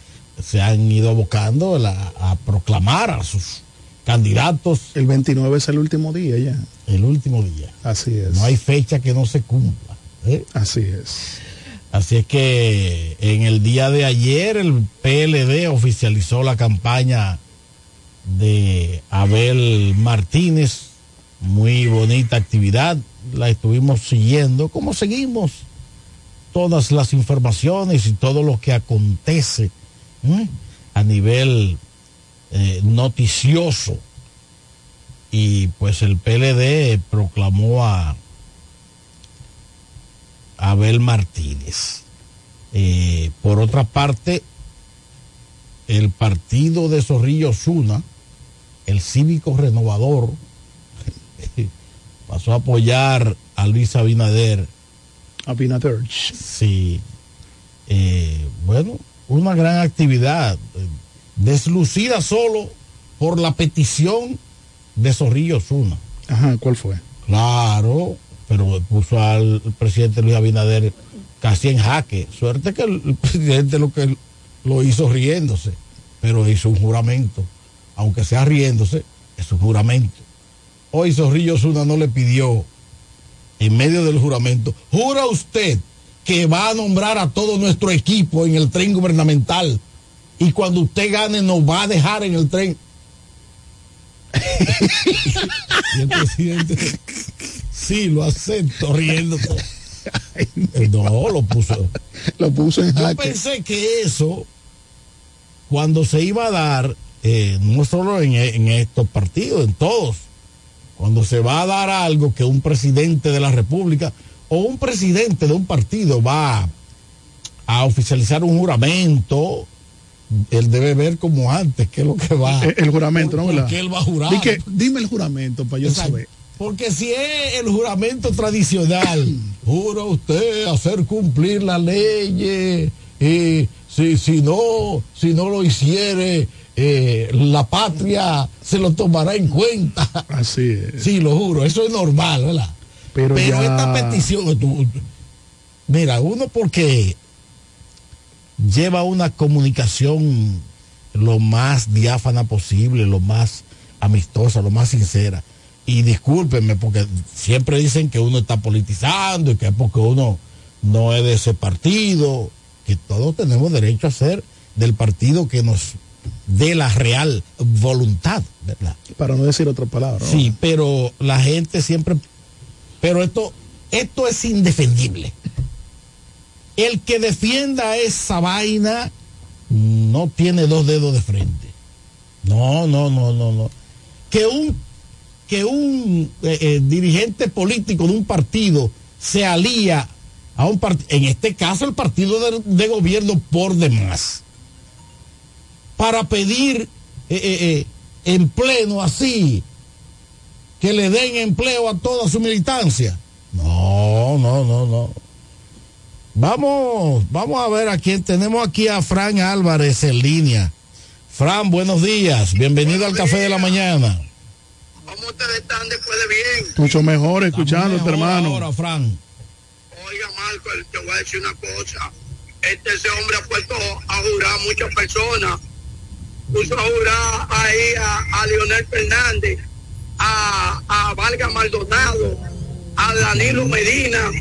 se han ido abocando a, la- a proclamar a sus candidatos. El 29 es el último día ya. El último día. Así es. No hay fecha que no se cumpla. ¿eh? Así es. Así es que en el día de ayer el PLD oficializó la campaña de Abel Martínez. Muy bonita actividad. La estuvimos siguiendo. como seguimos todas las informaciones y todo lo que acontece ¿eh? a nivel eh, noticioso? Y pues el PLD proclamó a Abel Martínez. Eh, por otra parte, el partido de Zorrillo Zuna, el cívico renovador, pasó a apoyar a Luis Abinader. Abinader. Sí. Eh, bueno, una gran actividad, eh, deslucida solo por la petición de Zorrillo Zuna. Ajá, ¿cuál fue? Claro, pero puso al presidente Luis Abinader casi en jaque. Suerte que el, el presidente lo que lo hizo riéndose, pero hizo un juramento. Aunque sea riéndose, es un juramento. Hoy Zorrillo Zuna no le pidió, en medio del juramento, jura usted que va a nombrar a todo nuestro equipo en el tren gubernamental y cuando usted gane nos va a dejar en el tren. Y el presidente, sí, lo acepto, riéndose. No, lo puso. Lo puso en Yo jaque. pensé que eso, cuando se iba a dar, eh, no solo en, en estos partidos, en todos, cuando se va a dar algo que un presidente de la República o un presidente de un partido va a oficializar un juramento, él debe ver como antes qué es lo que va. El, el juramento, ¿no? ¿Por él va a jurar? Dime el juramento para yo Exacto. saber. Porque si es el juramento tradicional, jura usted hacer cumplir la ley y si, si no, si no lo hiciere, eh, la patria se lo tomará en cuenta. Así es. Sí, lo juro, eso es normal, ¿verdad? Pero ya- esta petición, tú- mira, uno porque lleva una comunicación lo más diáfana posible, lo más amistosa, lo más sincera. Y discúlpenme, porque siempre dicen que uno está politizando y que es porque uno no es de ese partido, que todos tenemos derecho a ser del partido que nos dé la real voluntad, ¿verdad? Para no decir otra palabra. Sí, pero la gente siempre. Pero esto, esto es indefendible. El que defienda esa vaina no tiene dos dedos de frente. No, no, no, no, no. Que un, que un eh, eh, dirigente político de un partido se alía a un partido, en este caso el partido de, de gobierno por demás, para pedir eh, eh, eh, en pleno así, que le den empleo a toda su militancia. No, no, no, no. Vamos, vamos a ver a quién tenemos aquí a Fran Álvarez en línea. Fran, buenos días. Bienvenido al Café de la Mañana. Mucho mejor escuchándote, hermano. Ahora, Fran. Oiga, Marco, te voy a decir una cosa. Este ese hombre ha puesto a jurar a muchas personas. Puso a jurar ahí a, a Leonel Fernández, a, a Valga Maldonado, a Danilo Medina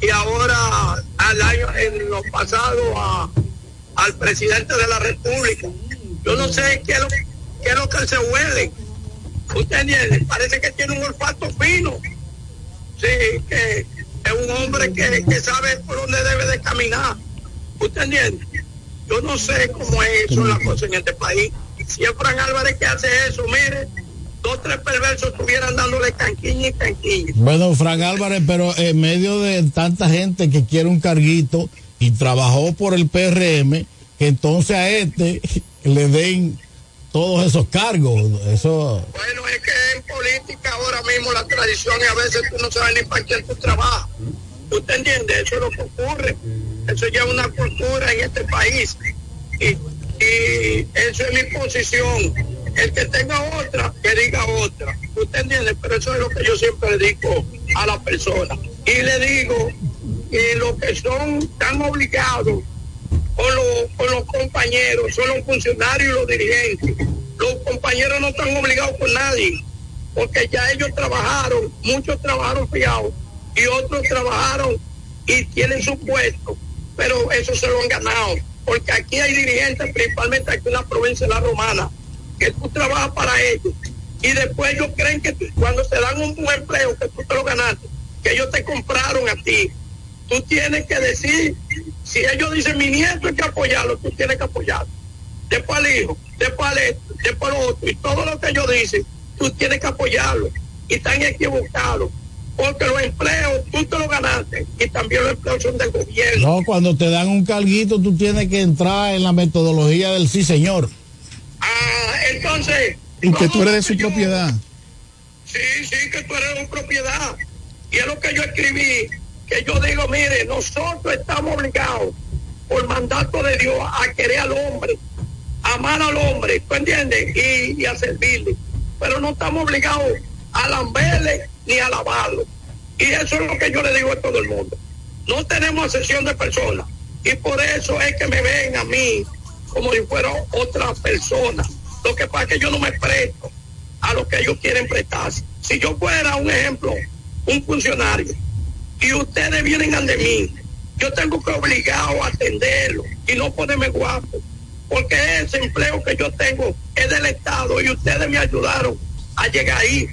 y ahora al año en lo pasado a, al presidente de la República. Yo no sé qué es lo, qué es lo que se huele. ¿Usted entiende? Parece que tiene un olfato fino. Sí, que es un hombre que, que sabe por dónde debe de caminar. ¿Usted entiende? Yo no sé cómo es eso la cosa en este país. Si es Fran Álvarez que hace eso, mire, dos tres perversos estuvieran dándole canquiña y canquiña. Bueno, Fran Álvarez, pero en medio de tanta gente que quiere un carguito y trabajó por el PRM, que entonces a este le den todos esos cargos. Eso. Bueno, es que en política ahora mismo la tradición y a veces tú no sabes ni para quién tú trabajas. ¿Usted entiende? Eso es lo que ocurre. Eso ya es una cultura en este país. Y, eso es mi posición. El que tenga otra, que diga otra. ¿Usted entiende? Pero eso es lo que yo siempre digo a la persona. Y le digo que los que son tan obligados con los, con los compañeros, son los funcionarios y los dirigentes. Los compañeros no están obligados con nadie, porque ya ellos trabajaron, muchos trabajaron fiados y otros trabajaron y tienen su puesto, pero eso se lo han ganado, porque aquí hay dirigentes, principalmente aquí en la provincia de La Romana, que tú trabajas para ellos y después ellos creen que cuando te dan un buen empleo, que tú te lo ganaste, que ellos te compraron a ti, tú tienes que decir, si ellos dicen mi nieto hay que apoyarlo, tú tienes que apoyarlo. Después al hijo, después al esto, después al otro, y todo lo que ellos dicen, tú tienes que apoyarlo. Y están equivocados, porque los empleos tú te los ganaste, y también los empleos son del gobierno. No, cuando te dan un carguito, tú tienes que entrar en la metodología del sí, señor. Ah, entonces, Y que tú eres de su propiedad. Sí, sí, que tú eres una propiedad. Y es lo que yo escribí, que yo digo, mire, nosotros estamos obligados por mandato de Dios a querer al hombre, a amar al hombre, ¿tú entiendes? Y, y a servirle. Pero no estamos obligados a lamberle ni a. Y eso es lo que yo le digo a todo el mundo. No tenemos sesión de personas. Y por eso es que me ven a mí como si fuera otra persona. Lo que pasa es que yo no me presto a lo que ellos quieren prestarse. Si yo fuera, un ejemplo, un funcionario, y ustedes vienen ante mí, yo tengo que obligado a atenderlo y no ponerme guapo, porque ese empleo que yo tengo es del Estado y ustedes me ayudaron a llegar ahí.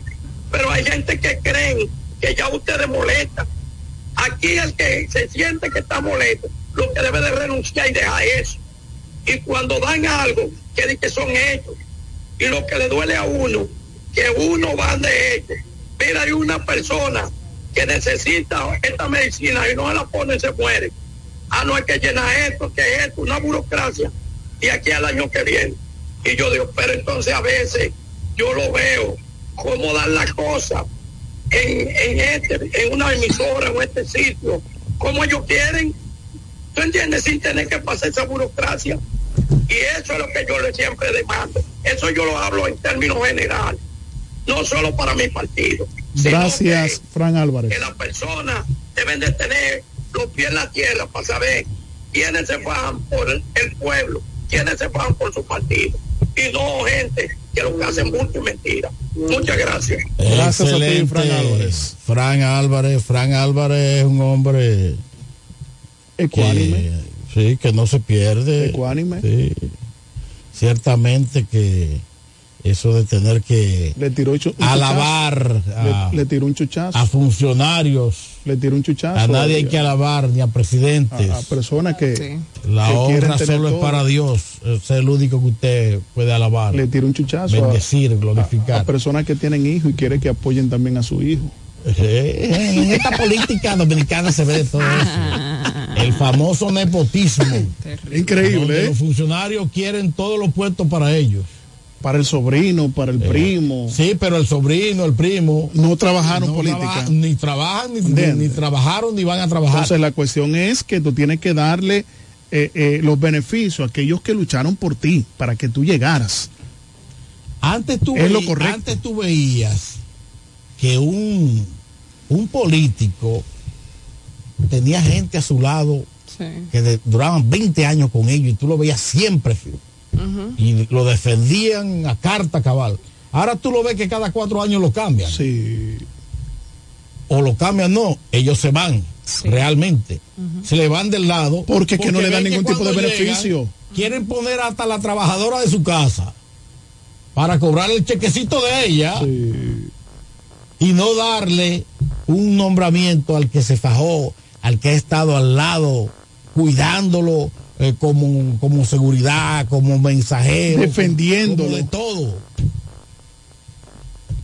Pero hay gente que creen que ya ustedes molestan. Aquí el que se siente que está molesto, lo que debe de renunciar y dejar eso. Y cuando dan algo, que que son ellos. Y lo que le duele a uno, que uno va de ellos. Mira, hay una persona que necesita esta medicina y no se la pone, se muere. Ah, no hay que llenar esto, que es esto, una burocracia. Y aquí al año que viene. Y yo digo, pero entonces a veces yo lo veo cómo dan las cosas en, en, este, en una emisora, en este sitio, como ellos quieren. ¿Tú entiendes? Sin tener que pasar esa burocracia. Y eso es lo que yo le siempre demando. Eso yo lo hablo en términos generales. No solo para mi partido. Gracias, Fran Álvarez. que las personas deben de tener los pies en la tierra para saber quiénes se van por el, el pueblo, quiénes se van por su partido. Y no gente que lo que hacen bulto y mentira. Muchas gracias. Gracias a ti, Excelente. Fran Álvarez. Fran Álvarez. Fran Álvarez es un hombre Ecuánime. que, sí, que no se pierde. Ecuánime. Sí. Ciertamente que eso de tener que Le tiró alabar a, Le, le tiró un chuchazo. a funcionarios. Le tiró un chuchazo. A nadie hay que alabar, ni a presidentes. a, a personas que, La que honra solo es para Dios. Es el único que usted puede alabar. Le tiró un chuchazo Bendecir, a, glorificar. a personas que tienen hijos y quiere que apoyen también a su hijo. Eh, En esta política dominicana se ve de todo eso. El famoso nepotismo. Increíble, ¿eh? Los funcionarios quieren todos los puestos para ellos. Para el sobrino, para el primo. Sí, pero el sobrino, el primo. No trabajaron no política. traba- ni trabajan, ni, ni, ¿Entiendes? ni trabajaron, ni van a trabajar. Entonces la cuestión es que tú tienes que darle eh, eh, los beneficios a aquellos que lucharon por ti para que tú llegaras. Antes tú, Es lo veí- correcto. antes tú veías que un, un político tenía gente a su lado que de- duraban 20 años con ellos y tú lo veías siempre y lo defendían a carta cabal. Ahora tú lo ves que cada cuatro años lo cambian. Sí. O lo cambian, no, ellos se van realmente. Se le van del lado. Porque es que no le dan ningún tipo de beneficio. quieren poner hasta la trabajadora de su casa para cobrar el chequecito de ella y no darle un nombramiento al que se fajó, al que ha estado al lado, cuidándolo eh, como, como seguridad, como mensajero. Defendiéndolo. de todo.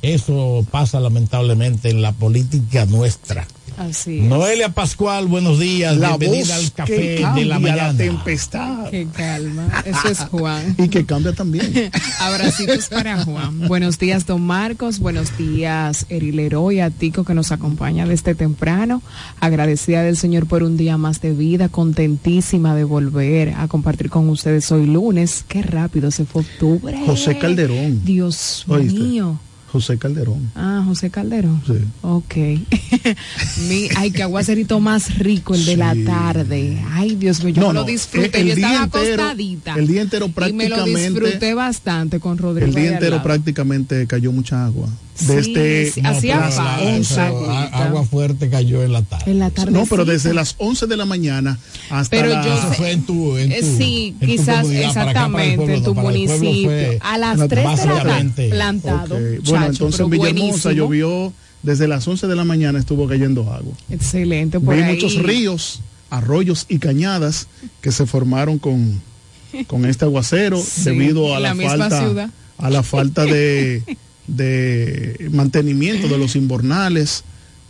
Eso pasa lamentablemente en la política nuestra. Así es. Noelia Pascual, buenos días. La Bienvenida voz al que café de cambia la la, mañana. tempestad. Qué calma. Eso es Juan. Y que cambia también. Abracitos para Juan. Buenos días, don Marcos. Buenos días, Erilero y a Tico que nos acompaña desde temprano. Agradecida del Señor por un día más de vida. Contentísima de volver a compartir con ustedes hoy lunes. Qué rápido se fue octubre. José Calderón. Dios ¿Oíste? mío. José Calderón. Ah, José Calderón. Sí. Ok. Mi, ay, qué aguacerito más rico el de la tarde. Ay, Dios mío, yo No, me lo no, disfruté. el yo día estaba entero- acostadita. el día entero Y me lo prácticamente- disfruté bastante con Rodrigo. El día entero prácticamente cayó mucha agua. Sí, Desde sí, hacía las falta. 11. A- Agua fuerte cayó en la tarde. En la tarde. No, pero desde las 11 de la mañana hasta Pero las... yo Eso fue en tu, en Eh, tu- sí, en tu quizás comunidad, para acá, para exactamente, pueblo, en no, tu municipio. fue A las 3 de la tarde. Plantado. Ok, Bueno, entonces en Villahermosa buenísimo. llovió desde las 11 de la mañana estuvo cayendo agua. Excelente. Por Vi ahí. muchos ríos, arroyos y cañadas que se formaron con, con este aguacero Sí, debido a la, falta ciudad. a la falta de, de mantenimiento de los inbornales,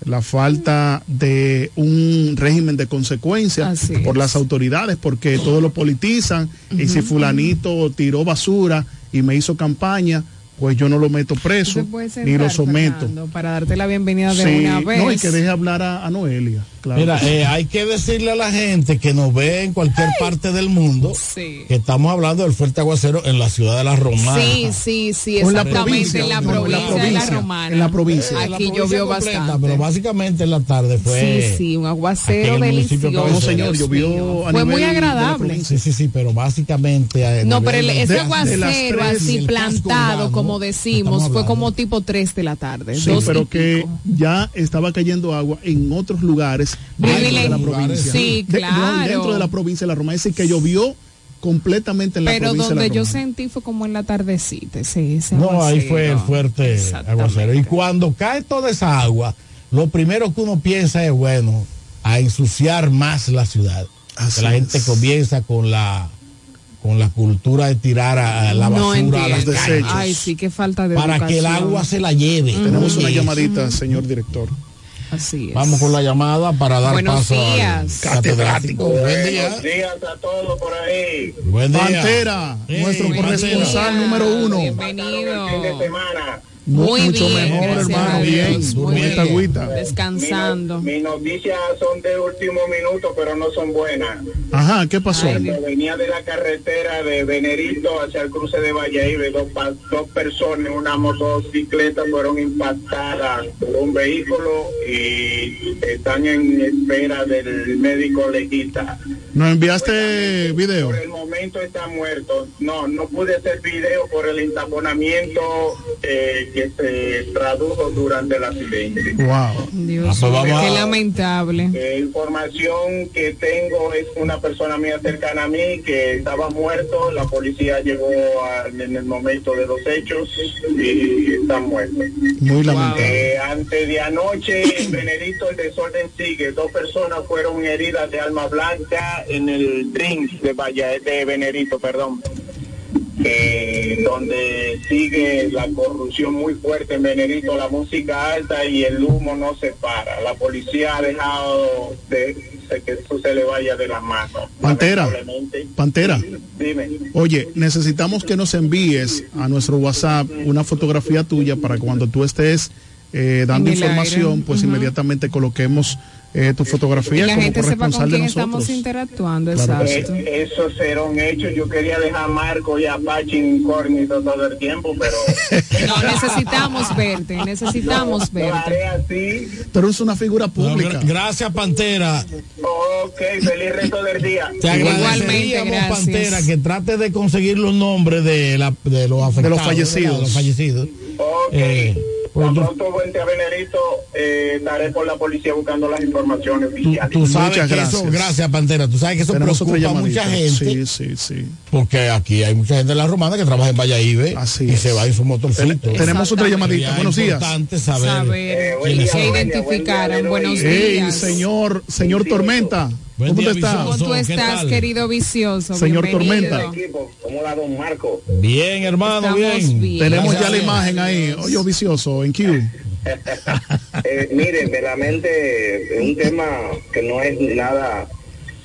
la falta de un régimen de consecuencia Así por las autoridades, porque todo lo politizan y si fulanito tiró basura y me hizo campaña, pues yo no lo meto preso ni lo someto. Fernando, para darte la bienvenida de Sí, una vez. no, y que deje hablar a, a Noelia. Claro. Mira, eh, hay que decirle a la gente que nos ve en cualquier parte del mundo Sí. que estamos hablando del fuerte aguacero en la ciudad de la Romana. Sí, sí, sí, O en la exactamente. provincia, en la provincia de la Romana. en la provincia. En la Aquí provincia llovió completa, bastante. Pero básicamente en la tarde fue. Sí, sí, un aquí aguacero en el municipio delicioso. No, señor, llovió a Fue nivel muy agradable. Sí, sí, sí, pero básicamente. No, pero el- ese de- aguacero así plantado, urbano, como decimos, fue como tipo 3 de la tarde. Sí, pero que pico. ya estaba cayendo agua en otros lugares dentro de la provincia. Sí, De- no, claro. dentro de la provincia de la Roma. Es decir, que llovió completamente en la Pero provincia donde de la yo Romana. sentí fue como en la tardecita, sí, ese No, ahí fue el fuerte aguacero. Y cuando cae toda esa agua, lo primero que uno piensa es, bueno, a ensuciar más la ciudad. que la gente comienza con la con la cultura de tirar a, a la No basura a las entiendo. calles Ay, sí, qué falta de para que el agua se la lleve. Tenemos una llamadita, señor director. Así es. Vamos con la llamada para dar Buenos paso días. al catedrático. Buen día. Buenos días a todos por ahí. Buen día. Pantera, nuestro corresponsal número uno. Bienvenido. Muy mucho bien, mejor, hermano. Bien, agüita. Descansando. Mis noticias son de último minuto, pero no son buenas. Ajá, ¿qué pasó? Cuando venía de la carretera de Venerito hacia el cruce de Valladolid, dos, pa- dos personas una motocicleta fueron impactadas por un vehículo y están en espera del médico legista. ¿Nos enviaste video? Por el momento está muerto. No, no pude hacer video por el entaponamiento eh, que se tradujo durante el accidente. Wow. Dios Ah, qué lamentable. Eh, información que tengo es una persona mía cercana a mí que estaba muerto. La policía llegó a- en el momento de los hechos y está muerto. Muy lamentable. Eh, antes de anoche, en Benedito, el desorden sigue. Dos personas fueron heridas de alma blanca en el Drinks de Valle de Benedito, perdón. Eh, donde sigue la corrupción muy fuerte en Benedito, la música alta y el humo no se para. La policía ha dejado de, que eso se le vaya de las manos. Pantera. Pantera. Dime. Oye, necesitamos que nos envíes a nuestro WhatsApp una fotografía tuya para cuando tú estés eh, dando información, aire. pues inmediatamente coloquemos eh, tu Y fotografía la como gente sepa con de quién estamos interactuando, Claro exacto. Eh, eso será un hecho. Yo quería dejar a Marco y a Pachi incógnito todo el tiempo, pero No, necesitamos verte, necesitamos haré verte. así. Pero es una figura No, pública. gra- gracias, Pantera. Ok, feliz resto del día. Te agradeceríamos, gracias. Pantera, que trate de conseguir los nombres de, la, de los afectados. fallecidos. De los fallecidos. Ok. Eh, pues Tan pronto vuelta a Venerito, eh, estaré por la policía buscando las informaciones Tú, oficiales. tú sabes Muchas que gracias. eso, gracias Pantera, tú sabes que eso Tenemos preocupa a mucha gente, Sí, sí, sí. porque aquí hay mucha gente en la romana que trabaja en Valladolid Así y es. se va en su motorcito. Ten- tenemos otra llamadita. Buenos días. importante saber, Saber buen día, que buen día, identificaran. buen día, Buenos Leroy. Hey, días. señor, señor Tormenta, Buen ¿cómo tú ¿qué estás, tal? querido vicioso? Señor Bienvenido. Tormenta. Equipo, ¿Cómo la don Marco? Bien, hermano, bien. bien. Tenemos Gracias ya la imagen ahí, hoyo vicioso, en Q. Eh, mire, verdaderamente es un tema que no es nada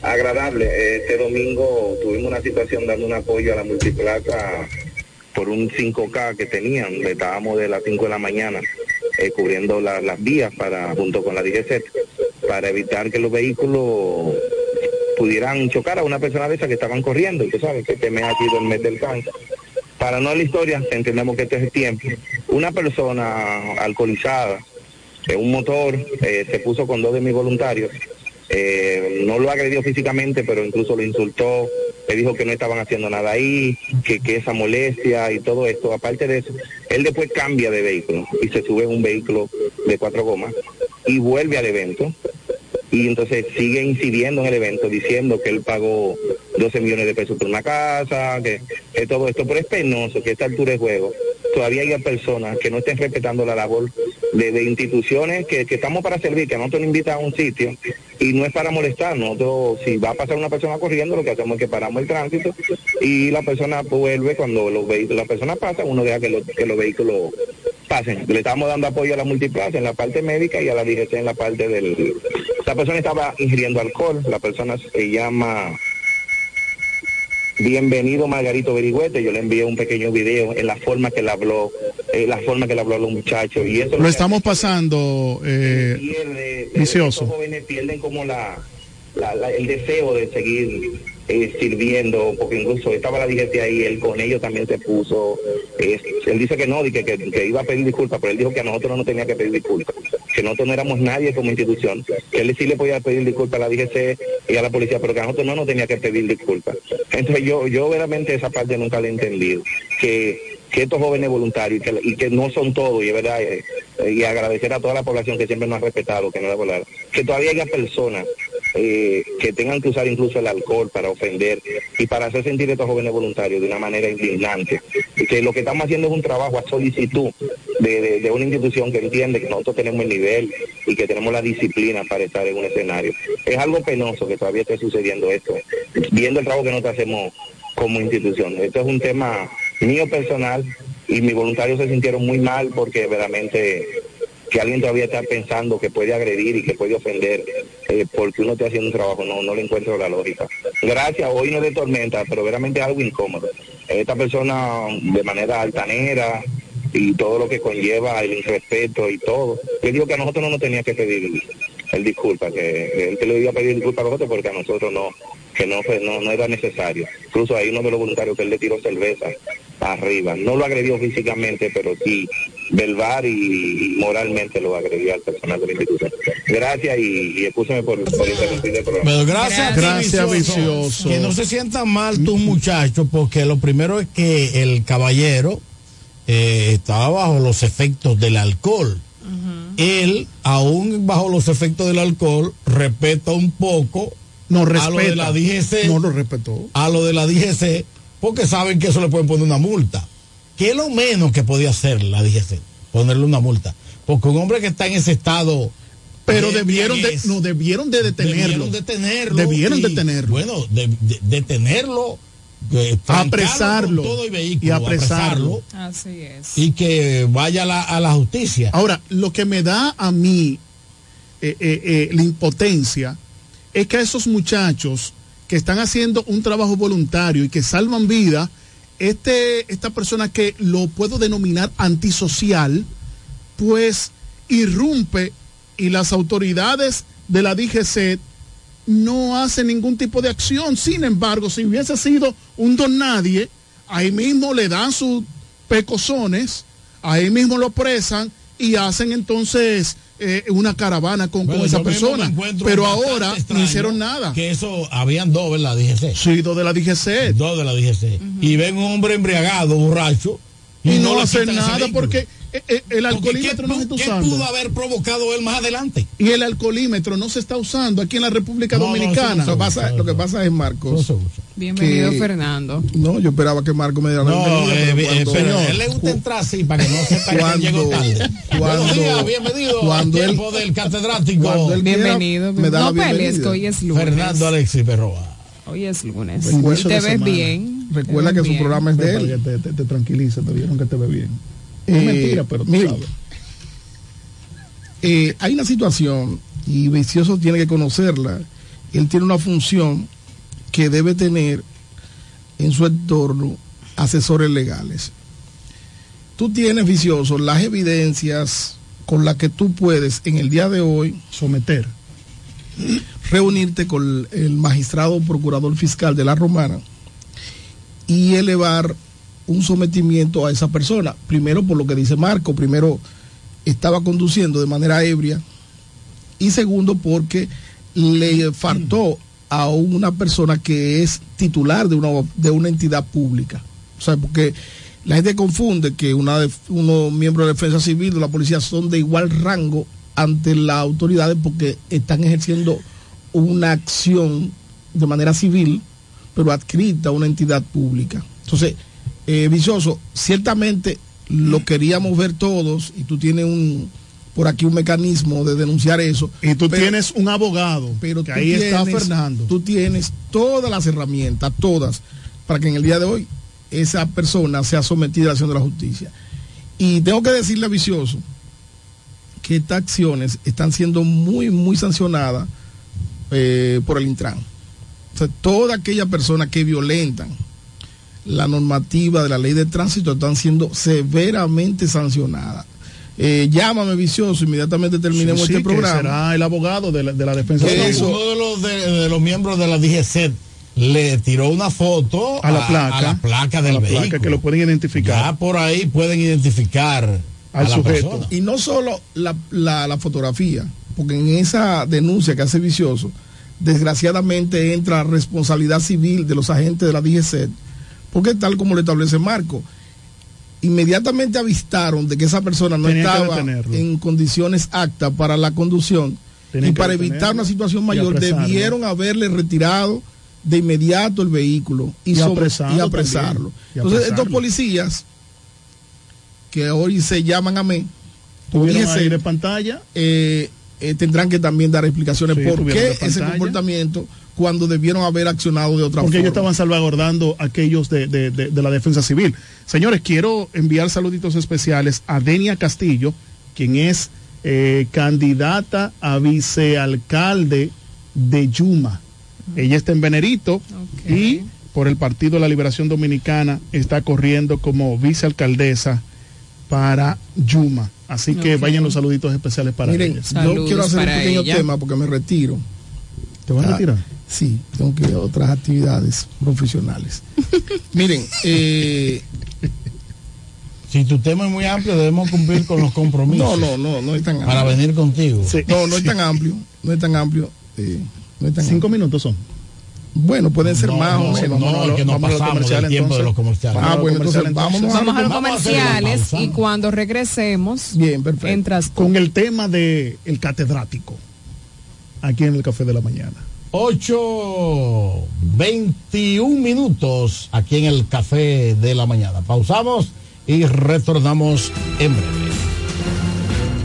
agradable. Este domingo tuvimos una situación dando un apoyo a la multiplaca por un 5K que tenían. Le estábamos de las 5 de la mañana eh, cubriendo la- las vías para junto con la DGC para evitar que los vehículos pudieran chocar a una persona de esas que estaban corriendo. Tú sabes que este mes ha sido el mes del cáncer. Para no la historia, entendemos que este es el tiempo. Una persona alcoholizada en un motor eh, se puso con dos de mis voluntarios. Eh, no lo agredió físicamente, pero incluso lo insultó. Le dijo que no estaban haciendo nada ahí, que, que esa molestia y todo esto. Aparte de eso, él después cambia de vehículo y se sube en un vehículo de cuatro gomas y vuelve al evento. Y entonces sigue incidiendo en el evento diciendo que él pagó 12 millones de pesos por una casa, que, todo esto, pero es penoso que a esta altura de juego todavía haya personas que no estén respetando la labor de, instituciones que, estamos para servir, que nosotros nos invitan a un sitio y no es para molestar, nosotros si va a pasar una persona corriendo lo que hacemos es que paramos el tránsito y la persona vuelve cuando los vehículos, la persona pasa, uno deja que, los que los vehículos pasen. Le estamos dando apoyo a la multiplaza en la parte médica y a la DGC en la parte del... La persona estaba ingiriendo alcohol, la persona se llama Bienvenido Margarito Berigüete, yo le envié un pequeño video en la forma que le habló, eh, la forma que le habló a los muchachos y eso Lo estamos pasando, eh, pierde, vicioso. estos jóvenes pierden como la, la- la- el deseo de seguir eh, sirviendo, porque incluso estaba la DGT ahí, él con ellos también se puso, eh, él dice que no, que, que, iba a pedir disculpas, pero él dijo que a nosotros no tenía que pedir disculpas, que nosotros no éramos nadie como institución, que él sí le podía pedir disculpas a la DGC y a la policía, pero que a nosotros no nos tenía que pedir disculpas. Entonces yo, yo verdaderamente esa parte nunca la he entendido, que que estos jóvenes voluntarios y que, no son todos, y es verdad, eh, eh, y agradecer a toda la población que siempre nos ha respetado, que no volar, que todavía haya personas eh, que tengan que usar incluso el alcohol para ofender y para hacer sentir a estos jóvenes voluntarios de una manera indignante. Que lo que estamos haciendo es un trabajo a solicitud de, de- de una institución que entiende que nosotros tenemos el nivel y que tenemos la disciplina para estar en un escenario. Es algo penoso que todavía esté sucediendo esto, viendo el trabajo que nosotros hacemos como institución. Esto es un tema mío personal y mis voluntarios se sintieron muy mal porque verdaderamente que alguien todavía está pensando que puede agredir y que puede ofender eh, porque uno está haciendo un trabajo, no, no le encuentro la lógica. Gracias, hoy no de tormenta, pero verdaderamente es algo incómodo. Esta persona de manera altanera y todo lo que conlleva el irrespeto y todo. Yo digo que a nosotros no nos tenía que pedir el, disculpa, que él que le iba a pedir disculpas a nosotros porque a nosotros no, que no, fue- no, no era necesario. Incluso hay uno de los voluntarios que él le tiró cerveza arriba. No lo agredió físicamente, pero sí verbal y, y moralmente lo agredió al personal de la institución. Gracias y, y excúseme por, por interrumpir el programa. Pero gracias, Gracias, vicioso. vicioso. Que no se sientan mal tus muchachos, porque lo primero es que el caballero eh, estaba bajo los efectos del alcohol. Él, aún bajo los efectos del alcohol, respeta un poco No a lo de respeta. la DGC. No lo respetó. a lo de la DGC, porque saben que eso le pueden poner una multa. ¿Qué es lo menos que podía hacer la DGC? Ponerle una multa. Porque un hombre que está en ese estado. Pero de debieron de, no, debieron de detenerlo. Debieron detenerlo. Debieron y, detenerlo. Bueno, de- de- detenerlo. eh, Apresarlo. con todo y vehículo, Y apresarlo. Así es. y que vaya a la, a la justicia. Ahora, lo que me da a mí eh, eh, eh, la impotencia es que a esos muchachos que están haciendo un trabajo voluntario y que salvan vida, este, esta persona que lo puedo denominar antisocial, pues irrumpe y las autoridades de la DGC no hacen ningún tipo de acción. Sin embargo, si hubiese sido un don nadie, ahí mismo le dan sus pecosones, ahí mismo lo presan y hacen entonces eh, una caravana con, esa persona. Pero ahora no hicieron nada. Que eso, habían dos, ¿verdad? DGC. Sí, dos de la DGC. Dos de la DGC. Y ven un hombre embriagado, borracho. Y, no, le hacen nada porque eh, eh, el alcoholímetro ¿qué no se está ¿Qué usando. pudo haber provocado él más adelante? Y el alcoholímetro no se está usando aquí en la República No, Dominicana. no lo, que usa, pasa, lo que es, Marcos. Bienvenido, que- Fernando. No, yo esperaba que Marco me diera la No, bienvenida, eh, pero eh, cuando- pero él le gusta entrar así para que no sepa que él Cuando- llegó tarde. Buenos días, bienvenido cuando al él- tiempo del catedrático. cuando él quiera, Bienvenido. me da no pelees, que hoy es lunes. Fernando Alexis Berroa. Hoy es lunes. Te ves semana. bien. Recuerda que su programa es de que él. te, te, te tranquilice, te vieron que te ve bien. Eh, es mentira, pero tú miren, sabes. eh, hay una situación y Vicioso tiene que conocerla. Él tiene una función que debe tener en su entorno asesores legales. Tú tienes, Vicioso, las evidencias con las que tú puedes en el día de hoy someter, reunirte con el magistrado procurador fiscal de la Romana y elevar un sometimiento a esa persona. Primero, por lo que dice Marco, primero estaba conduciendo de manera ebria y segundo, porque le faltó a una persona que es titular de una, de una entidad pública. O sea, porque la gente confunde que una de, unos miembros de defensa civil de la policía son de igual rango ante las autoridades porque están ejerciendo una acción de manera civil, pero adscrita a una entidad pública. Entonces, eh, Vicioso, ciertamente lo queríamos ver todos y tú tienes un por aquí un mecanismo de denunciar eso. Y tú pero- tienes un abogado, pero que tú ahí está Fernando. Tú tienes todas las herramientas, todas, para que en el día de hoy esa persona sea sometida a la acción de la justicia. Y tengo que decirle a Vicioso que estas acciones están siendo muy, muy sancionadas eh, por el Intran. O sea, toda aquella persona que violentan la normativa de la ley de tránsito están siendo severamente sancionadas. Eh, llámame vicioso, inmediatamente terminemos Sí, sí, este que programa. será el abogado de la, de la defensa civil. uno de los, de, de los miembros de la DGC le tiró una foto A la placa. a la placa A del placa, vehículo. que lo pueden identificar. Ya por ahí pueden identificar a Al la sujeto. persona. Y no solo la, la- la fotografía, porque en esa denuncia que hace vicioso, desgraciadamente entra la responsabilidad civil de los agentes de la DGC, porque tal como lo establece Marco, inmediatamente avistaron de que esa persona no Tenían estaba en condiciones aptas para la conducción y para evitar una situación mayor debieron haberle retirado de inmediato el vehículo y, Y sobre- apresarlo y apresarlo. también. Y Entonces apresarlo. estos policías que hoy se llaman a mí, Tuvieron de pantalla. eh, eh, tendrán que también dar explicaciones Sí, por qué ese comportamiento cuando debieron haber accionado de otra Porque ellos forma. estaban salvaguardando a aquellos de, de- de- de la defensa civil. Señores, quiero enviar saluditos especiales a Denia Castillo, quien es eh, candidata a vicealcalde de Yuma. Ella está en Venerito y por el Partido de la Liberación Dominicana está corriendo como vicealcaldesa para Yuma. Así que vayan los saluditos especiales para Miren, ella. yo quiero hacer un pequeño tema porque me retiro. ¿Te vas a Ah, retirar? Sí, tengo que ir a otras actividades profesionales. Miren, eh, Si tu tema es muy amplio, debemos cumplir con los compromisos. No, no, no, no es tan amplio. Para venir contigo. No, no es tan amplio, no es tan amplio. eh, no es tan Cinco amplio. minutos son. Bueno, pueden ser No, más no, o menos. no, Vamos que nos vamos a lo pasamos comercial, del tiempo de los comerciales. Ah, bueno, entonces Vamos a los Vamos a una comerciales y cuando regresemos, Bien, perfecto. entras Con el tema de el catedrático. Aquí en el Café de la Mañana. 8, 21 minutos aquí en el café de la mañana. Pausamos y retornamos en breve.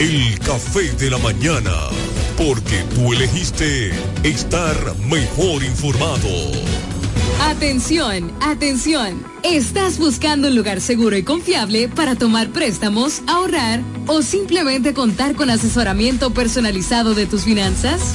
El café de la mañana. Porque tú elegiste estar mejor informado. Atención, atención. ¿Estás buscando un lugar seguro y confiable para tomar préstamos, ahorrar o simplemente contar con asesoramiento personalizado de tus finanzas?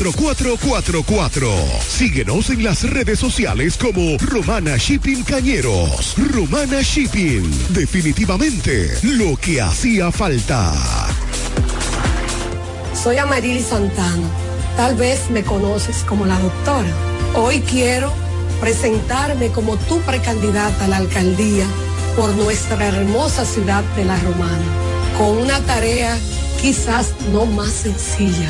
849-454-4444. Síguenos en las redes sociales como Romana Shipping Cañeros. Romana Shipping. Definitivamente lo que hacía falta. Soy Amarili Santana. Tal vez me conoces como la doctora. Hoy quiero presentarme como tu precandidata a la alcaldía por nuestra hermosa ciudad de La Romana, con una tarea quizás no más sencilla,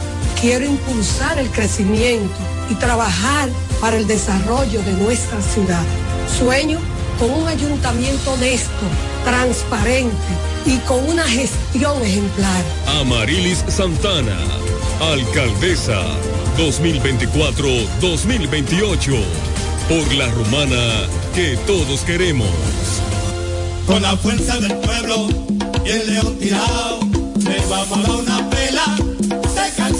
Quiero impulsar el crecimiento y trabajar para el desarrollo de nuestra ciudad. Sueño con un ayuntamiento honesto, transparente y con una gestión ejemplar. Amarilis Santana, alcaldesa 2024-2028. Por la romana que todos queremos. Con la fuerza del pueblo y el león tirado, le vamos a dar una pela.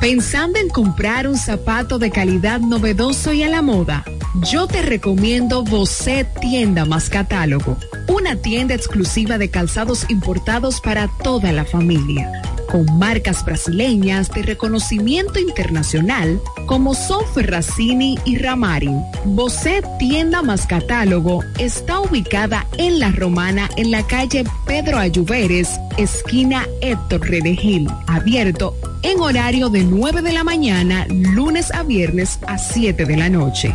Pensando en comprar un zapato de calidad novedoso y a la moda, yo te recomiendo Bocet Tienda más Catálogo, una tienda exclusiva de calzados importados para toda la familia, con marcas brasileñas de reconocimiento internacional como son Ferracini y Ramarin. Bocet Tienda más Catálogo está ubicada en La Romana en la calle Pedro Ayuberes, esquina Héctor Redegil, abierto en horario de 9 de la mañana, lunes a viernes a 7 de la noche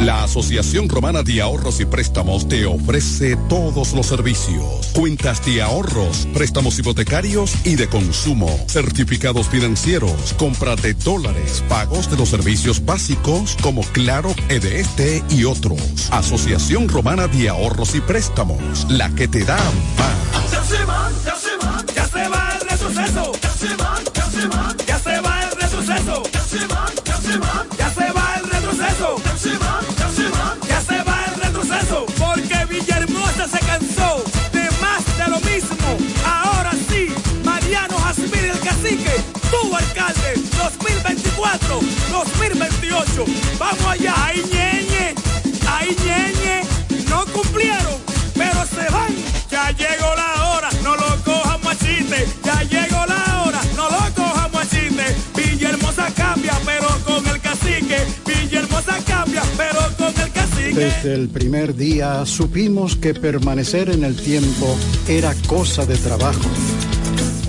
La Asociación Romana de Ahorros y Préstamos te ofrece todos los servicios. Cuentas de ahorros, préstamos hipotecarios y de consumo, certificados financieros, compra de dólares, pagos de los servicios básicos como Claro, EDST y otros. Asociación Romana de Ahorros y Préstamos, la que te da más. Ya se va, ya se va, el retroceso. Ya se va, ya se va, ya se va el tu alcalde, 2024, 2028. Vamos allá, ahí ñeñe, ahí ñeñe. No cumplieron, pero se van. Ya llegó la hora, no lo cojamos a chiste. Ya llegó la hora, no lo cojamos a chiste. Villahermosa cambia, pero con el cacique. Villahermosa cambia, pero con el cacique. Desde el primer día supimos que permanecer en el tiempo era cosa de trabajo.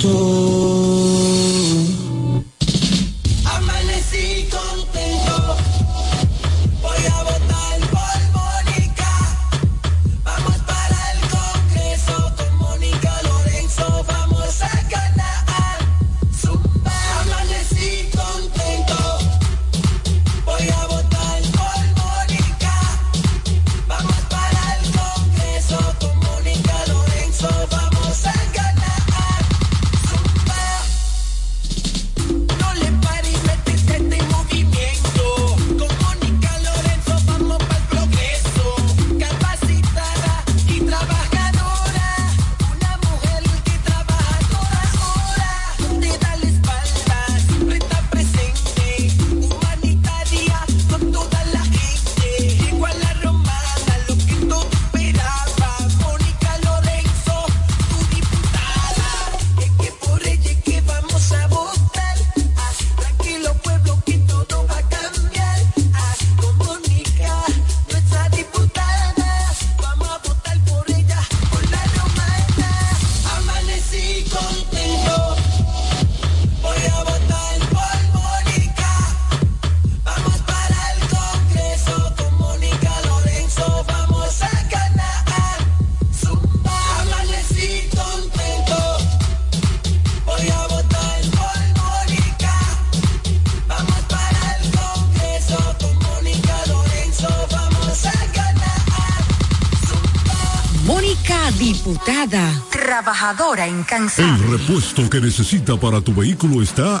Contento. El repuesto que necesita para tu vehículo está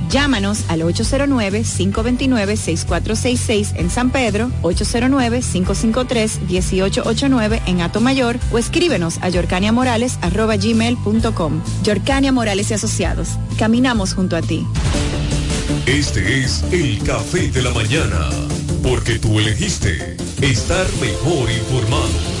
Llámanos al 809-529-6466 en San Pedro, 809-553-1889 en Atomayor o escríbenos a yorcaniamorales.gmail.com. Yorcania Morales y Asociados. Caminamos junto a ti. Este es el café de la mañana, porque tú elegiste estar mejor informado.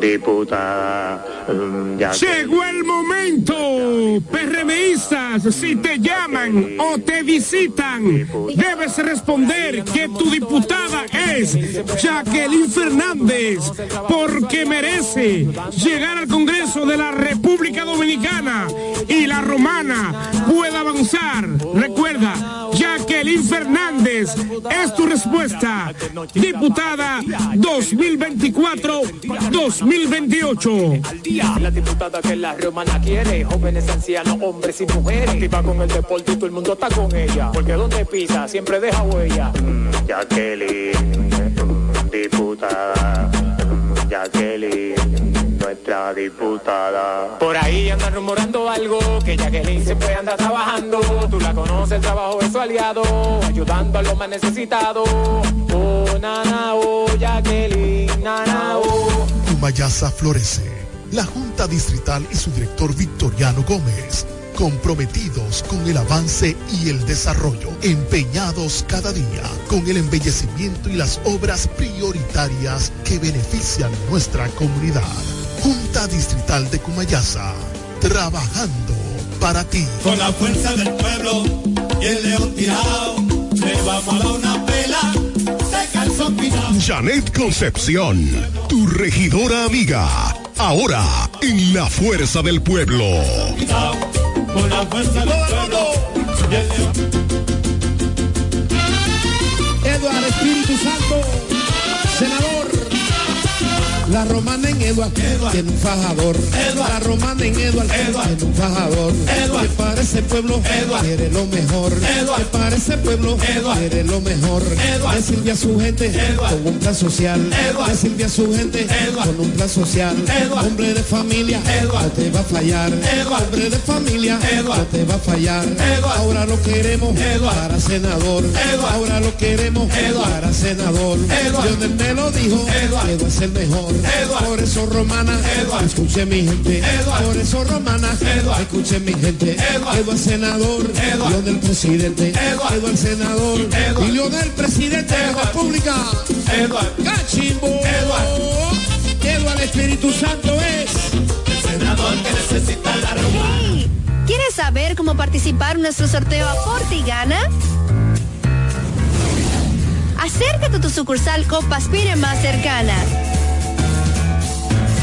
diputada, Jacqueline. Llegó el momento, PRMistas, si te llaman o te visitan, debes responder que tu diputada es Jacqueline Fernández, porque merece llegar al Congreso de la República Dominicana y la romana pueda avanzar. Recuerda, Jacqueline Fernández es tu respuesta, diputada 2024-2028. La diputada que la romana quiere, jóvenes, ancianos, hombres y mujeres. Activa con el deporte y todo el mundo está con ella. Porque donde pisa siempre deja huella. Mm, Jacqueline, diputada, Jacqueline, nuestra diputada. Por ahí andan rumorando algo, que Jacqueline siempre anda trabajando. Tú la conoces, el trabajo de su aliado, ayudando a los más necesitados. Oh, nana, oh, Jacqueline, florece. La Junta Distrital y su director Victoriano Gómez, comprometidos con el avance y el desarrollo, empeñados cada día con el embellecimiento y las obras prioritarias que benefician nuestra comunidad. Junta Distrital de Cumayasa, trabajando para ti. Con la fuerza del pueblo y el león tirado, le vamos a dar una pela. Janet Concepción, tu regidora amiga. Ahora, en la fuerza del pueblo. La fuerza del pueblo la romana en Edward, tiene un fajador. La romana en Edward, tiene un fajador. Que para ese pueblo quiere lo mejor. Que para ese pueblo quiere lo mejor. Le sirve a su gente con un plan social. Le sirve a su gente con un plan social. Hombre de familia, no te va a fallar. Hombre de familia, no te va a fallar. Ahora lo queremos para senador. Ahora lo queremos para senador. Lionel me lo dijo, Eduardo es el mejor. Por eso romana, escuche mi gente. Por eso romana, escuche mi gente. Eduardo es senador, Lionel presidente. Eduardo el senador y Lionel presidente de la República. Cachimbo. Eduardo Espíritu Santo es el senador que necesita la romana. ¿Quieres saber cómo participar en nuestro sorteo Aporte y Gana? Acércate a tu sucursal Copa Aspire más cercana.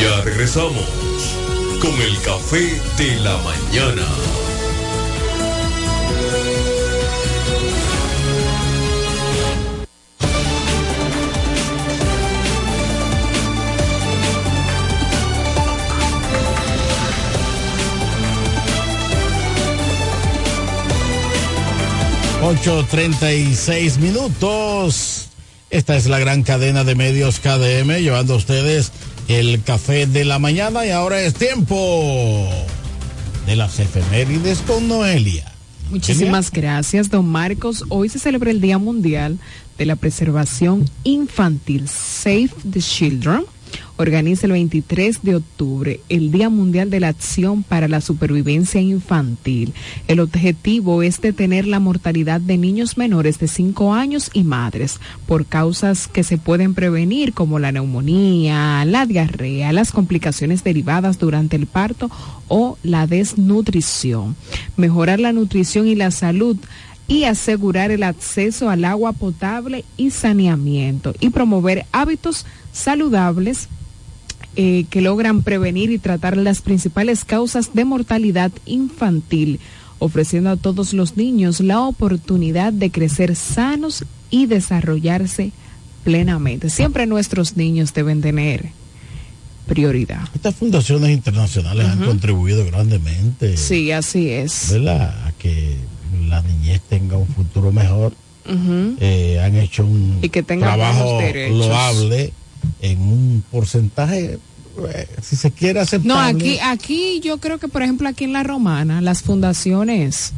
Ya regresamos con el café de la mañana. Ocho treinta y seis minutos. Esta es la gran cadena de medios KDM llevando a ustedes el café de la mañana y ahora es tiempo de las efemérides con Noelia. Muchísimas gracias, don Marcos. Hoy se celebra el Día Mundial de la Preservación Infantil, Save the Children. Organiza el 23 de octubre el Día Mundial de la Acción para la Supervivencia Infantil. El objetivo es detener la mortalidad de niños menores de 5 años y madres por causas que se pueden prevenir como la neumonía, la diarrea, las complicaciones derivadas durante el parto o la desnutrición. Mejorar la nutrición y la salud y asegurar el acceso al agua potable y saneamiento y promover hábitos saludables eh, que logran prevenir y tratar las principales causas de mortalidad infantil, ofreciendo a todos los niños la oportunidad de crecer sanos y desarrollarse plenamente. Siempre nuestros niños deben tener prioridad. Estas fundaciones internacionales han contribuido grandemente. Sí, así es. ¿Verdad? A que la niñez tenga un futuro mejor. Eh, han hecho un Y que trabajo derechos. loable en un porcentaje, eh, si se quiere aceptable. No, aquí, aquí yo creo que, por ejemplo, aquí en La Romana, las fundaciones,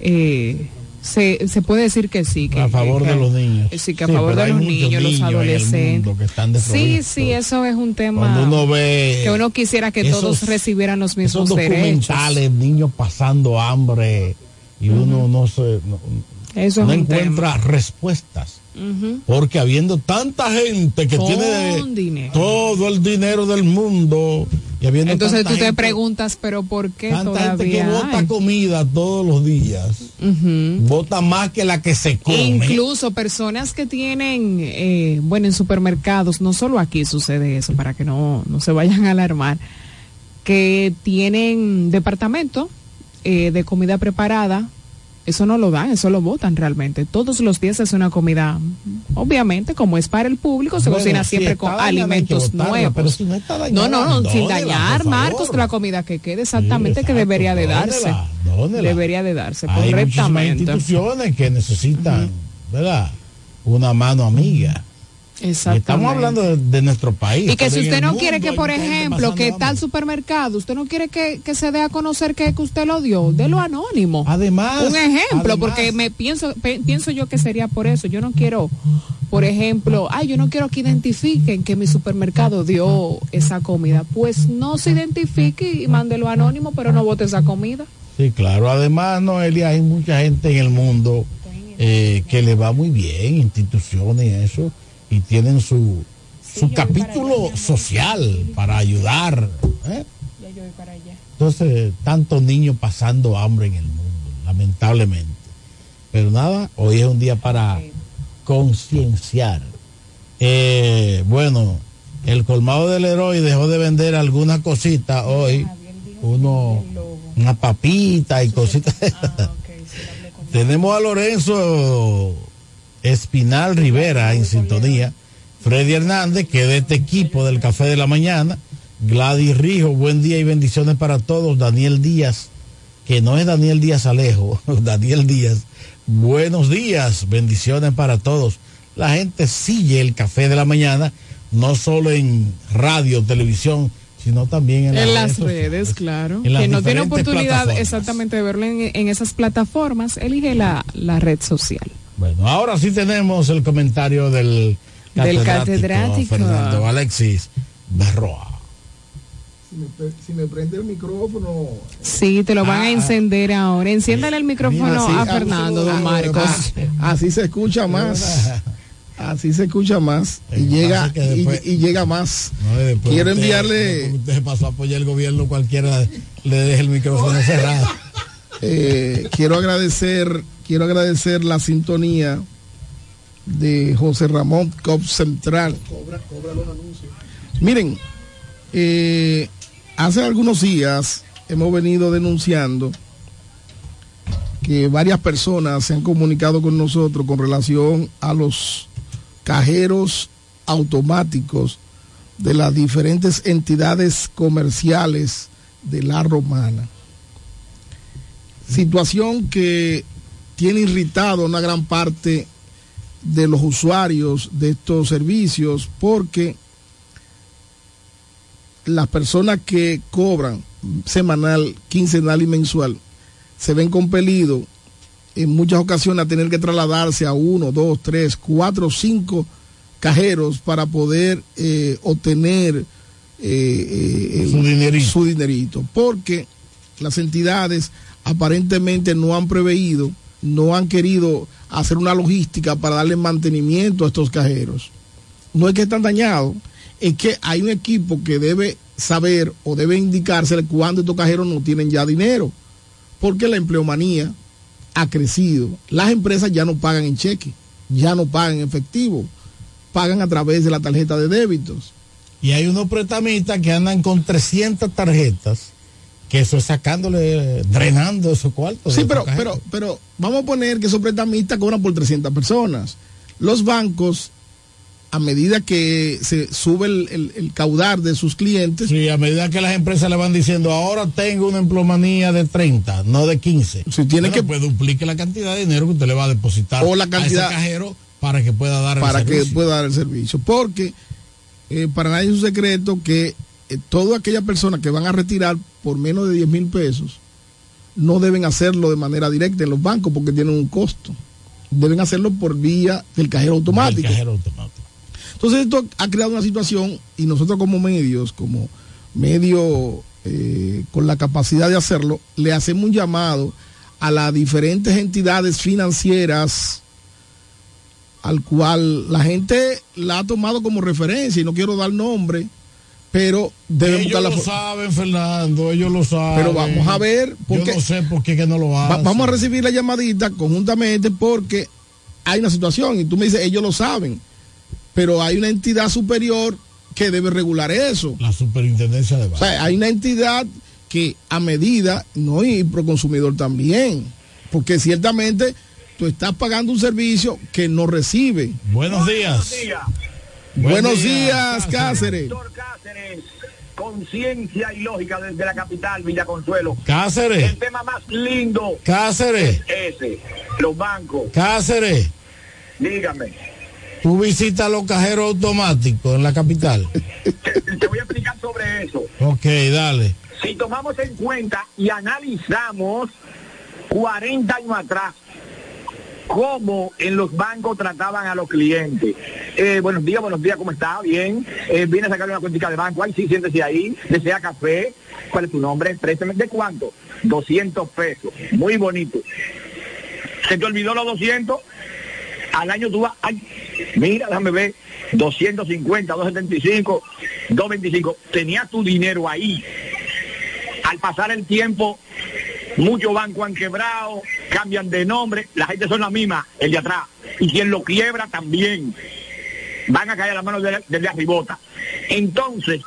eh, se, se puede decir que sí. Que, a favor que- de los niños. Sí, que a Sí, favor de los niños, los adolescentes. que están Sí, sí, eso es un tema Cuando uno ve que uno quisiera que esos- todos recibieran los mismos esos derechos. documentales, niños pasando hambre y uno no se no, Eso encuentra respuestas. Porque habiendo tanta gente que Con tiene dinero. todo el dinero del mundo y habiendo Entonces tú te preguntas, pero ¿por qué tanta gente que hay? comida todos los días, bota más que la que se come. Incluso personas que tienen, eh, bueno, en supermercados, no solo aquí sucede eso, para que no, no se vayan a alarmar, que tienen departamento eh, de comida preparada, eso no lo dan, eso lo botan realmente. Todos los días es una comida, obviamente, como es para el público, se Bueno, cocina si siempre con alimentos botarla, nuevos. pero si no está dañada, no, no, no, sin dañar. Marcos, la comida que quede exactamente que debería de darse. dónela, dónela. Debería de darse Hay correctamente. instituciones que necesitan, ¿verdad? Una mano amiga. Estamos hablando de, de nuestro país. Y que si usted no quiere que, por ejemplo, que tal supermercado, usted no quiere que, que se dé a conocer que, que usted lo dio, de lo anónimo. Además, Un ejemplo, además- porque me pienso, pe- pienso yo que sería por eso. Yo no quiero, por ejemplo, ay, yo no quiero que identifiquen que mi supermercado dio esa comida. Pues no se identifique y mándelo anónimo, pero no vote esa comida. Sí, claro. Además, Noelia, hay mucha gente en el mundo eh, que le va muy bien, instituciones y eso, y tienen su, su capítulo social para ayudar. ¿eh? Entonces, tantos niños pasando hambre en el mundo, lamentablemente. Pero nada, hoy es un día para concienciar. Eh, bueno, el colmado del héroe dejó de vender algunas cositas hoy. Uno, una papita y cositas. Tenemos a Lorenzo Espinal Rivera en sintonía. Freddy Hernández, que de este equipo del Café de la Mañana. Gladys Rijo, buen día y bendiciones para todos. Daniel Díaz, que no es Daniel Díaz Alejo, Daniel Díaz. Buenos días, bendiciones para todos. La gente sigue el Café de la Mañana, no solo en radio, televisión, sino también en, En las redes claro. En las Que no tiene oportunidad exactamente de verlo en, en esas plataformas, elige la, la red social. Bueno, ahora sí tenemos el comentario del Del catedrático. Fernando Alexis Berroa. Si me, pre- si me prende el micrófono. Sí, te lo van a encender ahora. Enciéndale el micrófono Así- a Fernando, don ah, Marcos. ah, Así se escucha más. Así se escucha más y llega y, llega más. No, Quiero usted- enviarle Usted pasó a apoyar el gobierno, cualquiera le deje el micrófono cerrado. Eh, quiero agradecer, quiero agradecer la sintonía de José Ramón Cop Central. Miren, eh, hace algunos días hemos venido denunciando que varias personas se han comunicado con nosotros con relación a los cajeros automáticos de las diferentes entidades comerciales de la romana situación que tiene irritado a una gran parte de los usuarios de estos servicios porque las personas que cobran semanal, quincenal y mensual se ven compelidos en muchas ocasiones a tener que trasladarse a uno, dos, tres, cuatro, cinco cajeros para poder eh, obtener eh, eh, Su dinerito. su dinerito. Porque las entidades aparentemente no han preveído, no han querido hacer una logística para darle mantenimiento a estos cajeros. No es que están dañados, es que hay un equipo que debe saber o debe indicarse cuándo estos cajeros no tienen ya dinero. Porque la empleomanía ha crecido. Las empresas ya no pagan en cheque, ya no pagan en efectivo, pagan a través de la tarjeta de débitos. Y hay unos prestamistas que andan con 300 tarjetas, que eso es sacándole, drenando esos cuartos. Sí, pero, pero, pero vamos a poner que esos prestamistas cobran por 300 personas. Los bancos, a medida que se sube el, el- el caudal de sus clientes, Sí, a medida que las empresas le van diciendo, ahora tengo una emplomanía de 30, no de 15. Si tiene Bueno, que- pues duplique la cantidad de dinero que usted le va a depositar O la cantidad- a ese cajero para que pueda dar el para que servicio. pueda dar el servicio. Porque eh, para nadie es un secreto que eh, todas aquellas personas que van a retirar por menos de 10 mil pesos no deben hacerlo de manera directa en los bancos porque tienen un costo. Deben hacerlo por vía del cajero automático. El cajero automático. Entonces esto ha creado una situación y nosotros como medios, como medio eh, con la capacidad de hacerlo, le hacemos un llamado a las diferentes entidades financieras al cual la gente la ha tomado como referencia y no quiero dar nombre, pero deben ellos buscar la lo saben, Fernando, ellos lo saben. Pero vamos a ver, porque Yo no sé por qué que no lo Va- hacen. vamos a recibir la llamadita conjuntamente porque hay una situación y tú me dices, ellos lo saben, pero hay una entidad superior que debe regular eso. La superintendencia de O sea, hay una entidad que a medida, no y proconsumidor también, porque ciertamente tú estás pagando un servicio que no recibe. Buenos días. Buenos días, Cáceres. Conciencia y lógica desde la capital, Villa Consuelo. Cáceres. El tema más lindo Cáceres. es ese, los bancos. Cáceres. Dígame. Tú visitas los cajeros automáticos en la capital. Te voy a explicar sobre eso. Ok, dale. Si tomamos en cuenta y analizamos 40 años atrás, cómo en los bancos trataban a los clientes. Eh, buenos días, buenos días, ¿cómo está? Bien. Eh, viene a sacarle una cuentica de banco. Ay, sí, siéntese ahí. Desea café. ¿Cuál es tu nombre? Préstame. ¿De cuánto? 200 pesos. Muy bonito. ¿Se te olvidó los 200? Al año tú vas, ay, mira, déjame ver, 250, 275, 225. Tenías tu dinero ahí. Al pasar el tiempo, muchos bancos han quebrado, cambian de nombre, la gente son la misma, el de atrás. Y quien lo quiebra también. Van a caer a las manos del, de arribota. Entonces,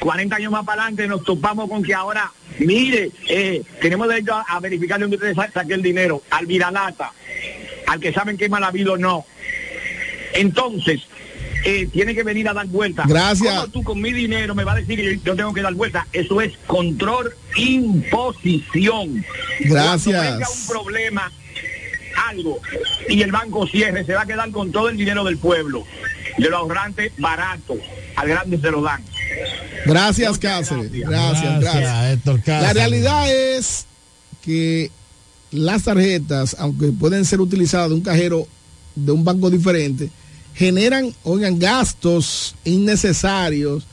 40 años más para adelante nos topamos con que ahora, mire, eh, tenemos derecho a, a verificar de dónde usted sa- saque el dinero, al viralata, al que saben que es mal habido o no. Entonces, eh, tiene que venir a dar vuelta. Gracias. ¿Cómo tú con mi dinero me vas a decir que yo, yo tengo que dar vuelta? Eso es control imposición. Gracias. Cuando venga un problema, algo, y el banco cierre, se va a quedar con todo el dinero del pueblo. De los ahorrantes barato, al grande se lo dan. Gracias, Cáceres. Gracias, gracias. Héctor Cáceres. La realidad es que las tarjetas, aunque pueden ser utilizadas de un cajero de un banco diferente, generan, oigan, gastos innecesarios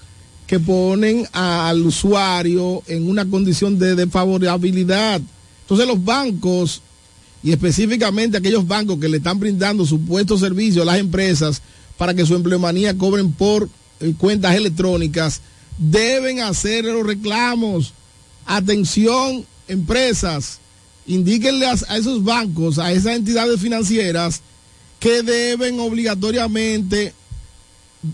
que ponen al usuario en una condición de desfavorabilidad. Entonces los bancos, y específicamente aquellos bancos que le están brindando supuestos servicios a las empresas para que su empleomanía cobren por eh, cuentas electrónicas, deben hacer los reclamos. Atención, empresas, indíquenle a, a esos bancos, a esas entidades financieras, que deben obligatoriamente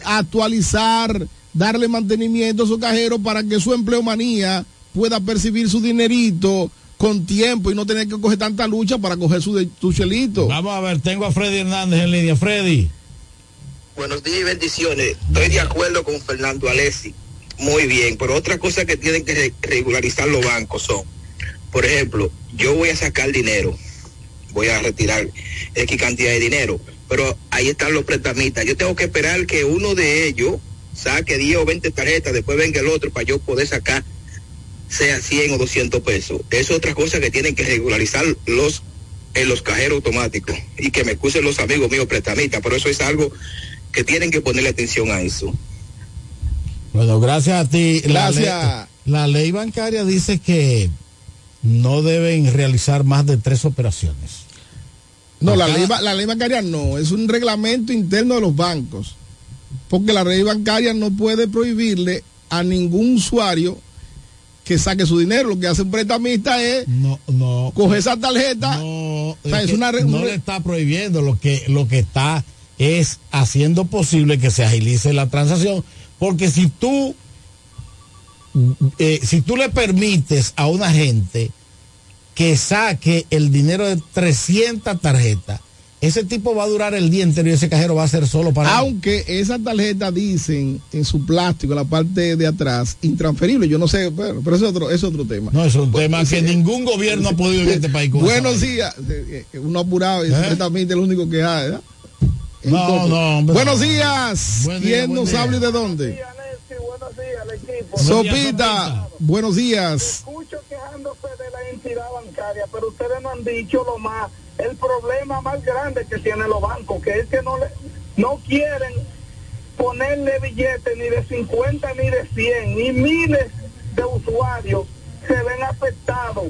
actualizar, darle mantenimiento a su cajero para que su empleomanía pueda percibir su dinerito con tiempo y no tener que coger tanta lucha para coger su, de- su chelito. Vamos a ver, tengo a Freddy Hernández en línea. Freddy. Buenos días y bendiciones. Estoy de acuerdo con Fernando Alessi. Muy bien, pero otra cosa que tienen que re- regularizar los bancos son, por ejemplo, yo voy a sacar dinero, voy a retirar X cantidad de dinero, pero ahí están los prestamistas. Yo tengo que esperar que uno de ellos saque 10 o 20 tarjetas, después venga el otro para yo poder sacar sea 100 o 200 pesos. Es otra cosa que tienen que regularizar los en los cajeros automáticos y que me excusen los amigos míos prestamistas, pero eso es algo que tienen que ponerle atención a eso. Bueno, gracias a ti. La Gracias. ley- La ley, bancaria dice que no deben realizar más de tres operaciones. No, la ley, ba- la ley bancaria no, es un reglamento interno de los bancos. Porque la ley bancaria no puede prohibirle a ningún usuario que saque su dinero. Lo que hace un prestamista es no, no, coger esa tarjeta. No, o sea, es una no le está prohibiendo, lo que, lo que está es haciendo posible que se agilice la transacción, porque si tú, eh, si tú le permites a una gente que saque el dinero de 300 tarjetas, ese tipo va a durar el día entero y ese cajero va a ser solo para él. Aunque esas tarjetas dicen en su plástico, en la parte de atrás, intransferible. Yo no sé, pero eso es otro, es otro tema. No, es un tema que ningún gobierno ha podido en este país. con Buenos días. Eh, eh, Uno apurado y supuestamente el único que hay. ¿verdad? No, no, hombre. Buenos días. Buen día, ¿Quién nos día. habla y de dónde? Buenos días al equipo. Sopita. Buenos días. Escucho quejándose de la entidad bancaria, pero ustedes no han dicho lo más, el problema más grande que tienen los bancos, que es que no le, no quieren ponerle billetes ni de 50 ni de 100, ni miles de usuarios se ven afectados.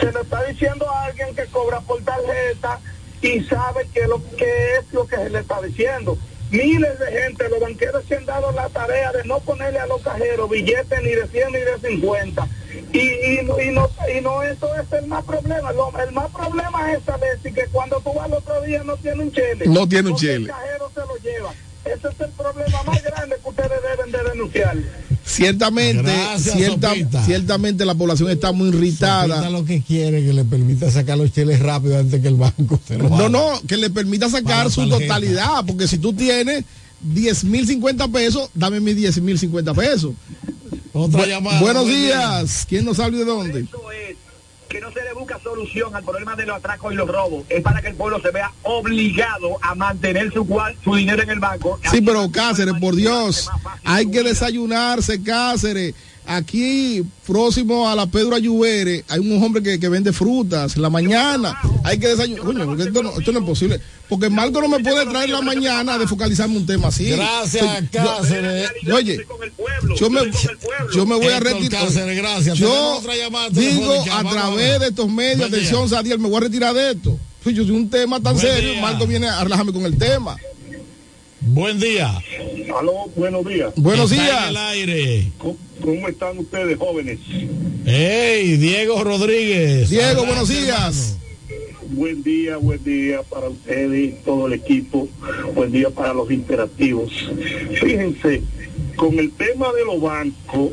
Se le está diciendo a alguien que cobra por tarjeta y sabe que lo que es lo que se le está diciendo. Miles de gente, los banqueros se han dado la tarea de no ponerle a los cajeros billetes ni de 100 ni de 50. Y, y, no- y, no, y no eso es el más problema. Lo- el más problema es saber si que cuando tú vas al otro día no tiene un chele. No tiene un chele. El cajero se lo lleva. Ese es el problema más grande que ustedes deben de denunciar. Ciertamente, Gracias, cierta- ciertamente la población está muy irritada. Sopita lo que quiere que le permita sacar los cheles rápido antes que el banco se lo No, no, que le permita sacar su tarjeta. totalidad, porque si tú tienes 10 mil 50 pesos, dame mis 10 mil 50 pesos. Otra Bu- llamada, Buenos buen día. días. ¿Quién nos habla de dónde? Que no se le busca solución al problema de los atracos y los robos. Es para que el pueblo se vea obligado a mantener su, cual, su dinero en el banco. Sí, pero Cáceres, por Dios, hay que desayunarse, Cáceres. Aquí, próximo a la Pedro Ayubere, hay un hombre que, que vende frutas en la mañana. Hay que desayunar. Coño, esto, no, esto no es posible. Porque Marco no me puede traer la mañana de focalizarme un tema así. Gracias, Sí, yo- Cáceres. Oye, yo me, yo me voy a retirar. Cáceres, gracias. Yo digo a través de estos medios, atención, Sadiel, me voy a retirar de esto. Yo soy un tema tan serio. Marco viene a relajarme con el tema. Buen día. Aló, buenos días. Buenos Está días. en el aire. ¿Cómo, cómo están ustedes, jóvenes? Hey, Diego Rodríguez. Diego, Adelante, buenos días. Buen día, buen día para ustedes todo el equipo. Buen día para los interactivos. Fíjense, con el tema de los bancos,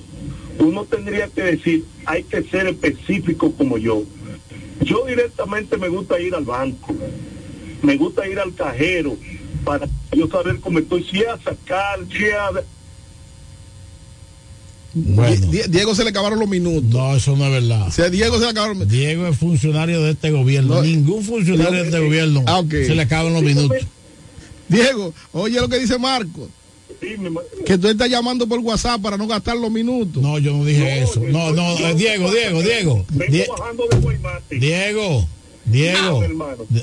uno tendría que decir, hay que ser específico como yo. Yo directamente me gusta ir al banco, me gusta ir al cajero para yo saber cómo estoy, si a sacar, si a... Bueno. Die- Diego se le acabaron los minutos. No, eso no es verdad. O sea, Diego se le acabaron los Diego es funcionario de este gobierno. Ningún funcionario de este gobierno Ah, ok. se le acaban los minutos. Diego, oye lo que dice Marco. Que tú estás llamando por WhatsApp para no gastar los minutos. No, yo no dije eso. No, no, eh, Diego, Diego, Diego. Die- Diego, Diego.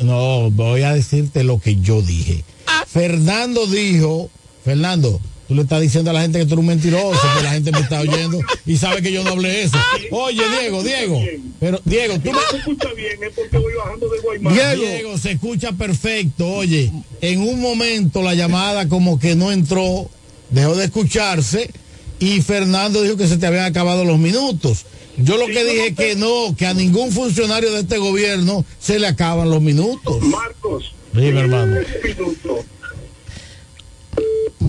No, voy a decirte lo que yo dije. Fernando dijo, Fernando, tú le estás diciendo a la gente que tú eres un mentiroso, que la gente me está oyendo y sabe que yo no hablé eso. Oye, Diego, Diego, pero Diego, tú me... escucha bien, es porque voy bajando de Guaymate. Diego. se escucha perfecto. Oye, en un momento la llamada como que no entró, dejó de escucharse y Fernando dijo que se te habían acabado los minutos. Yo lo que dije que no, que a ningún funcionario de este gobierno se le acaban los minutos. Marcos. Dime, hermano.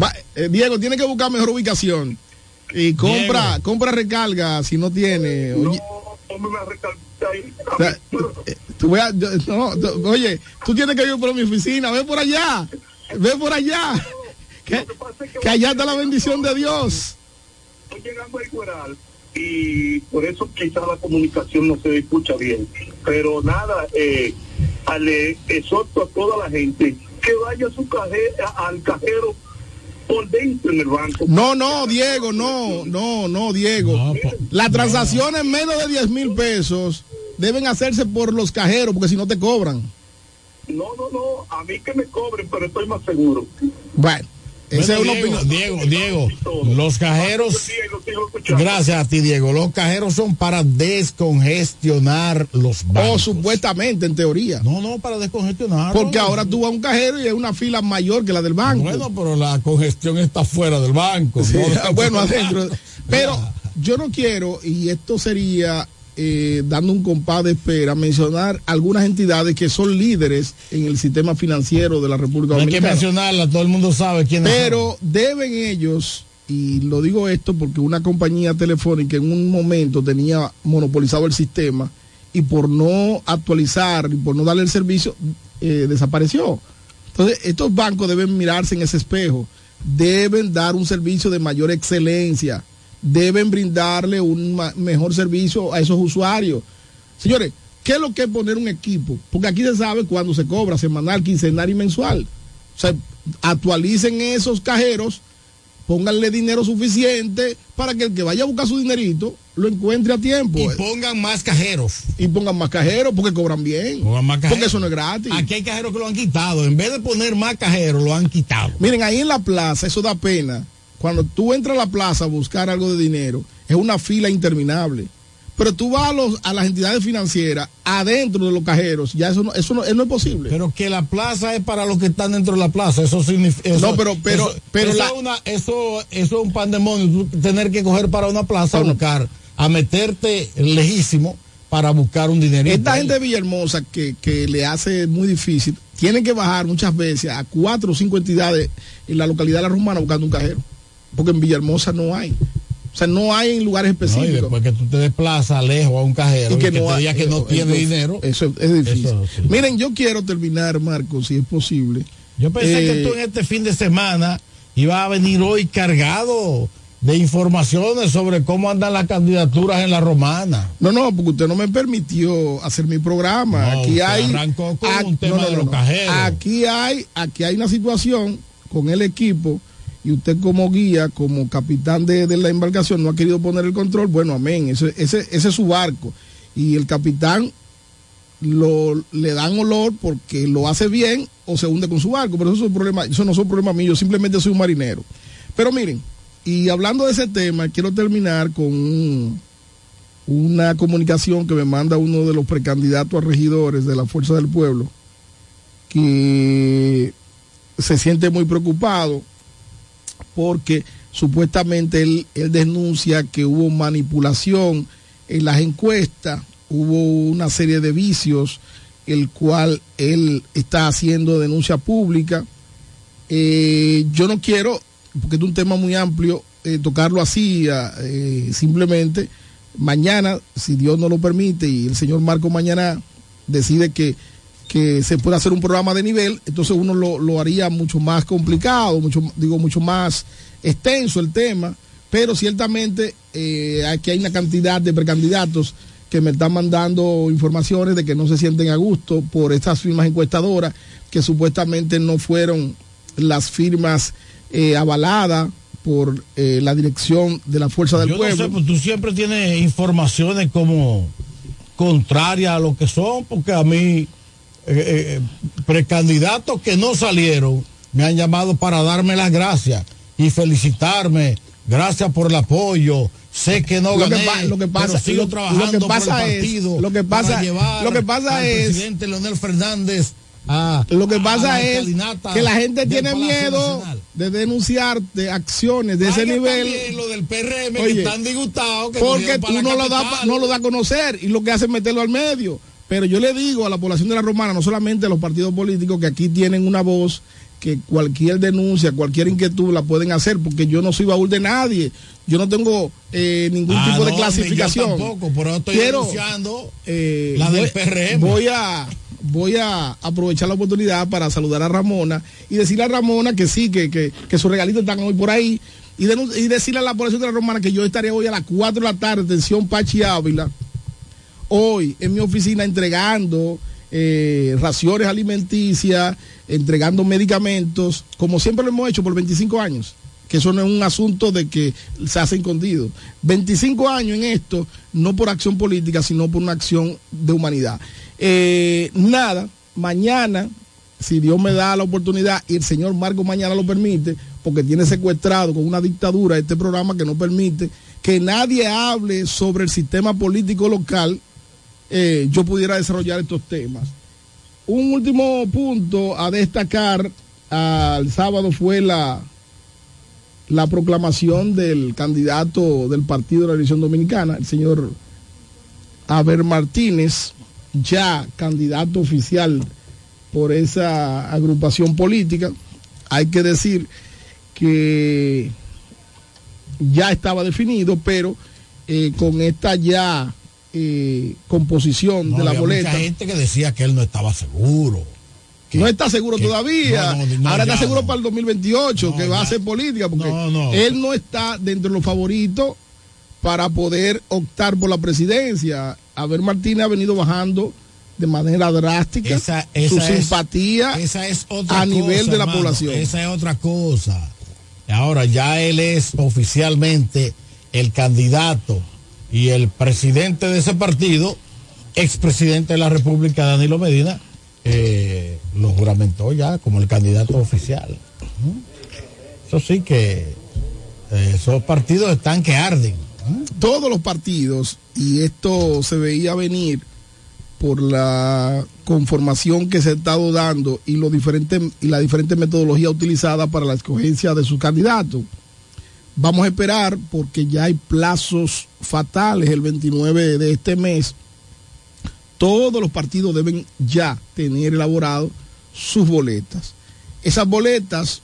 Va- eh, Diego, tiene que buscar mejor ubicación. Y compra, compra recarga si no tiene. Oye, o sea, eh, tú voy a- yo- no, tú- oye, tú tienes que ir por mi oficina, ve por allá, ve por allá. Que, que allá está la bendición de Dios. Estoy llegando al Cueral y por eso quizá la comunicación no se escucha bien. Pero nada, eh, le exhorto a toda la gente que vaya a su caje- a- al cajero por dentro en el banco. No, no, Diego, no, no, no, Diego. Las transacciones menos de 10 mil pesos deben hacerse por los cajeros, porque si no te cobran. No, no, no, a mí que me cobren, pero estoy más seguro. Bueno, esa es Bueno, una Diego, opinión. Diego, Diego, los cajeros, gracias a ti, Diego, los cajeros son para descongestionar los bancos. O supuestamente, en teoría. No, no, para descongestionar. Porque ahora tú vas a un cajero y hay una fila mayor que la del banco. Bueno, pero la congestión está fuera del banco. Sí, ¿no? bueno, adentro. Pero yo no quiero, y esto sería eh, dando un compás de espera, mencionar algunas entidades que son líderes en el sistema financiero de la República No hay que Dominicana. mencionarla, todo el mundo sabe quién es. Pero deben ellos, y lo digo esto porque una compañía telefónica en un momento tenía monopolizado el sistema y por no actualizar y por no darle el servicio, eh, desapareció. Entonces, estos bancos deben mirarse en ese espejo, deben dar un servicio de mayor excelencia, deben brindarle un mejor servicio a esos usuarios. Señores, ¿qué es lo que es poner un equipo? Porque aquí se sabe cuándo se cobra, semanal, quincenal y mensual. O sea, actualicen esos cajeros, pónganle dinero suficiente para que el que vaya a buscar su dinerito lo encuentre a tiempo. Y pongan más cajeros. Y pongan más cajeros porque cobran bien. Pongan más cajeros. Porque eso no es gratis. Aquí hay cajeros que lo han quitado. En vez de poner más cajeros, lo han quitado. Miren, ahí en la plaza, eso da pena. Cuando tú entras a la plaza a buscar algo de dinero, es una fila interminable. Pero tú vas a, los, a las entidades financieras, adentro de los cajeros, ya eso no, eso no, eso no es posible. Pero que la plaza es para los que están dentro de la plaza. Eso significa. No, pero- pero- eso, pero eso la- es una- eso, eso es un pandemonio. Tú tener que coger para una plaza a buscar, a meterte lejísimo para buscar un dinerito. Esta gente de Villahermosa que, que le hace muy difícil, tienen que bajar muchas veces a cuatro o cinco entidades en la localidad de La Romana buscando un cajero. Porque en Villahermosa no hay. O sea, no hay en lugares No, y específicos. después que tú te desplazas lejos a un cajero y que, te hay- diga que no eh, tiene entonces, dinero. Eso es difícil. Eso, sí. Miren, yo quiero terminar, Marco, si es posible. Yo pensé Eh, que tú en este fin de semana ibas a venir hoy cargado de informaciones sobre cómo andan las candidaturas en la romana. No, no, porque usted no me permitió hacer mi programa. No, aquí hay arrancó con un tema de los cajeros. Aquí hay, aquí hay una situación con el equipo y usted como guía, como capitán de, de la embarcación, no ha querido poner el control. Bueno, amén. Ese, ese, ese es su barco y el capitán lo, le dan olor porque lo hace bien o se hunde con su barco, pero eso, es un problema, eso no son problemas míos, yo simplemente soy un marinero. Pero miren, y hablando de ese tema, quiero terminar con un- una comunicación que me manda uno de los precandidatos a regidores de la Fuerza del Pueblo, que se siente muy preocupado porque supuestamente él, denuncia que hubo manipulación en las encuestas, hubo una serie de vicios, el cual él está haciendo denuncia pública. Eh, yo no quiero, porque es un tema muy amplio, eh, tocarlo así, eh, simplemente mañana, si Dios no lo permite y el señor Marco mañana decide que, que se puede hacer un programa de nivel, entonces uno lo, lo haría mucho más complicado, mucho, digo, mucho más extenso el tema, pero ciertamente eh, aquí hay una cantidad de precandidatos que me están mandando informaciones de que no se sienten a gusto por estas firmas encuestadoras que supuestamente no fueron las firmas eh, avaladas por eh, la dirección de la Fuerza del Yo no Pueblo. sé, pues tú siempre tienes informaciones como contrarias a lo que son, porque a mí eh, eh, precandidatos que no salieron me han llamado para darme las gracias y felicitarme. Gracias por el apoyo. Sé que no Lo que gané, lo que pasa- pero sigo lo- trabajando lo que pasa por el es- lo que pasa- para llevar lo que pasa al es- presidente Leonel Fernández Lo que pasa es que la gente tiene miedo Nacional. de denunciar de acciones de ese nivel. lo del PRM que están disgustados que porque tú no lo, da, no lo da a conocer y lo que hace es meterlo al medio. Pero yo le digo a la población de la Romana, no solamente a los partidos políticos, que aquí tienen una voz que cualquier denuncia, cualquier inquietud la pueden hacer, porque yo no soy baúl de nadie. Yo no tengo eh, ningún Ah, tipo de clasificación. yo tampoco, pero estoy Quiero, denunciando eh, la del voy- PRM. Voy a, voy a aprovechar la oportunidad para saludar a Ramona y decirle a Ramona que sí, que, que, que sus regalitos están hoy por ahí. Y decirle a la población de la Romana que yo estaré hoy a las 4 de la tarde, atención Pachi Ávila, hoy en mi oficina entregando eh, raciones alimenticias, entregando medicamentos, como siempre lo hemos hecho por 25 años, que eso no es un asunto de que se hace escondido. 25 años en esto, no por acción política, sino por una acción de humanidad. Eh, nada, mañana, si Dios me da la oportunidad y el señor Marco mañana lo permite, porque tiene secuestrado con una dictadura este programa que no permite que nadie hable sobre el sistema político local, eh, yo pudiera desarrollar estos temas. Un último punto a destacar, al sábado fue la, la proclamación del candidato del Partido de la Elección Dominicana, el señor Aber Martínez, ya candidato oficial por esa agrupación política. Hay que decir que ya estaba definido, pero eh, con esta ya eh, composición No, de la había boleta. mucha gente que decía que él no estaba seguro. no está seguro todavía. no, no, no, Ahora ya está seguro para el 2028, No, que va a hacer política, porque él no está dentro de los favoritos para poder optar por la presidencia. Abel Martínez ha venido bajando de manera drástica Esa, su esa es- simpatía esa es otra a nivel de la hermano. población. Esa es otra cosa. Ahora ya él es oficialmente el candidato y el presidente de ese partido, expresidente de la República, Danilo Medina, eh, lo juramentó ya como el candidato oficial. Eso sí que eh, esos partidos están que arden. todos los partidos, y esto se veía venir por la conformación que se ha estado dando y, los diferentes, y la diferente metodología utilizada para la escogencia de sus candidatos. Vamos a esperar porque ya hay plazos fatales el 29 de este mes. Todos los partidos deben ya tener elaborado sus boletas. Esas boletas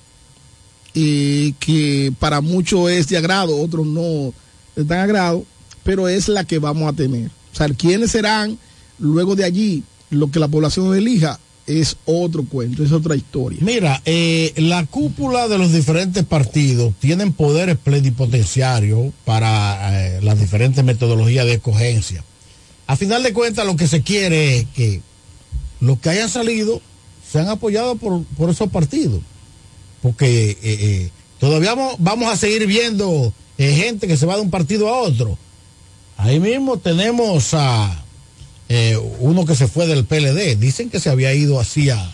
eh, que para muchos es de agrado, otros no de tan agrado, pero es la que vamos a tener. O sea, quiénes serán luego de allí lo que la población elija, es otro cuento, es otra historia. Mira, eh, la cúpula de los diferentes partidos tienen poderes plenipotenciarios para eh, las diferentes metodologías de escogencia. A final de cuentas, lo que se quiere es que los que hayan salido sean apoyados por, por esos partidos. Porque eh, todavía vamos, vamos a seguir viendo gente que se va de un partido a otro. Ahí mismo tenemos a eh, uno que se fue del PLD. Dicen que se había ido hacía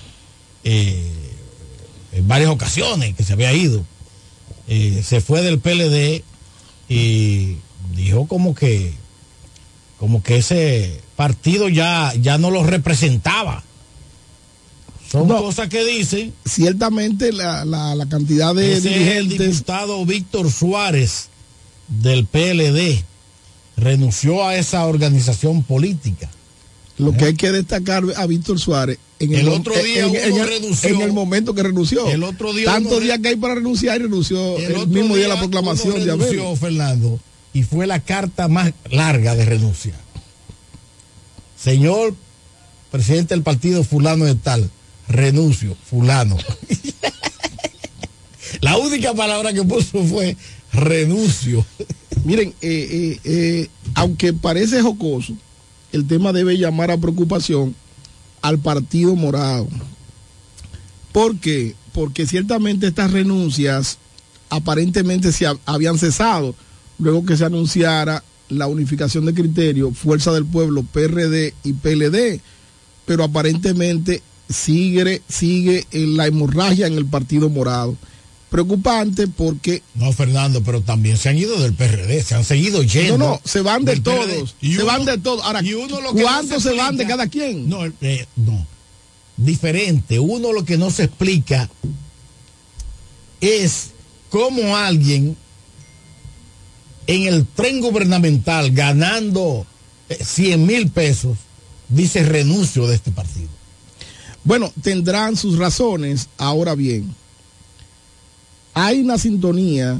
eh, en varias ocasiones, que se había ido. Eh, se fue del PLD y dijo como que como que ese partido ya, ya no lo representaba. Son No. cosas que dicen. Ciertamente la, la- la cantidad de Ese es el dirigentes diputado Víctor Suárez del PLD renunció a esa organización política. Lo que hay que destacar a Víctor Suárez en El mo- otro día en, el, renunció. en el momento que renunció. El otro día re- días que hay para renunciar y renunció el, mismo día de la proclamación de Abel. renunció, Fernando, y fue la carta más larga de renuncia. Señor presidente del partido fulano de tal, renuncio, fulano. la única palabra que puso fue renuncio. Miren, eh, eh, eh, aunque parece jocoso, el tema debe llamar a preocupación al Partido Morado. ¿Por qué? Porque ciertamente estas renuncias aparentemente se ha- habían cesado luego que se anunciara la unificación de criterios, Fuerza del Pueblo, PRD y PLD, pero aparentemente sigue, sigue la hemorragia en el Partido Morado. Preocupante porque No, Fernando, pero también se han ido del PRD, se han seguido yendo. No, no, se van de todos. Y se uno- van de todos. Ahora, y uno lo que ¿cuántos no se, van de cada quien? No, eh, no. Diferente. Uno lo que no se explica es cómo alguien en el tren gubernamental ganando 100 mil pesos dice renuncio de este partido. Bueno, tendrán sus razones. Ahora bien, hay una sintonía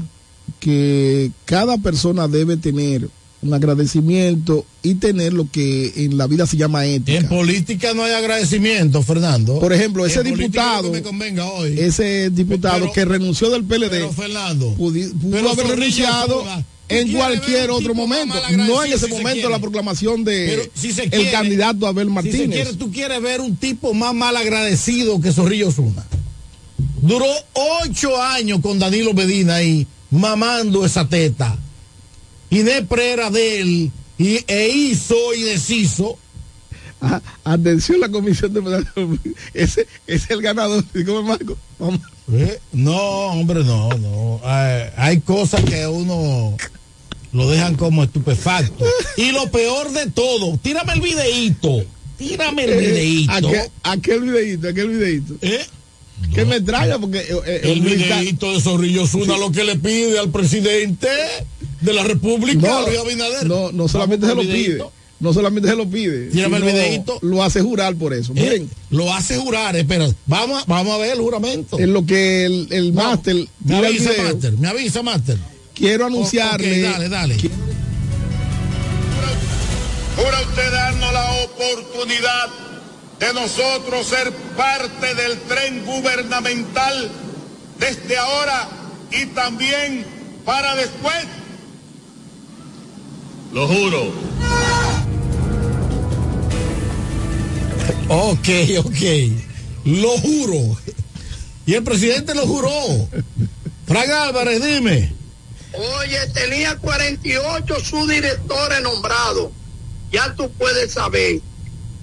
que cada persona debe tener un agradecimiento y tener lo que en la vida se llama ética. En política no hay agradecimiento, Fernando. Por ejemplo, ese En diputado, que me convenga hoy. ese diputado Pero- que renunció del PLD, Pero Fernando, pudi- pudo pero haber renunciado Zuna, ¿tú en cualquier otro momento, no en ese si momento la proclamación de si el candidato Abel Si se Martínez. quiere, tú quieres ver un tipo más mal agradecido que Zorrillo Zuna. Duró ocho años con Danilo Medina ahí, mamando esa teta. Inés Prera de él, y, e hizo y deshizo. Ah, atención la comisión de ese, ese es el ganador. ¿Cómo, Marco? Vamos. Eh, No, hombre, no, no. Eh, hay cosas que uno lo dejan como estupefacto. Y lo peor de todo, tírame el videíto. Tírame el videíto. Aquel, aquel videíto, aquel videíto. ¿Eh? Que me extraña porque eh, eh, El videíto de Zorrillo Zuna lo que le pide al presidente de la República, no, Luis Abinader. no, no solamente se lo pide. No solamente se lo pide. Tírame el sino videíto. Lo hace jurar por eso. Eh, Miren, lo hace jurar, espera. Vamos, a- vamos a ver el juramento. en lo que el, el máster Me avisa, video, Master. Me avisa, Master. quiero anunciarle. dale, dale. Jura usted darnos la oportunidad de nosotros ser parte del tren gubernamental desde ahora y también para después. Lo juro. Ok, ok. Lo juro. Y el presidente lo juró. Frank Álvarez, dime. Oye, tenía 48 subdirectores nombrados. Ya tú puedes saber.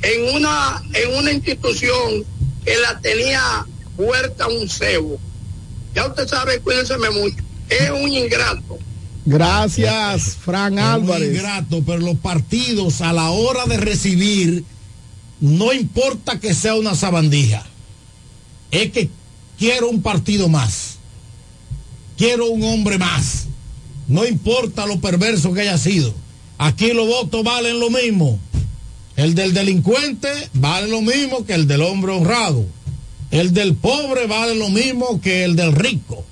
En una, en una institución que la tenía puerta un cebo. Ya usted sabe, cuídense mucho. Es un ingrato. Gracias, Fran Es Álvarez. ingrato, pero los partidos a la hora de recibir, no importa que sea una sabandija, es que quiero un partido más, quiero un hombre más, no importa lo perverso que haya sido. Aquí los votos valen lo mismo. El del delincuente vale lo mismo que el del hombre honrado. El del pobre vale lo mismo que el del rico.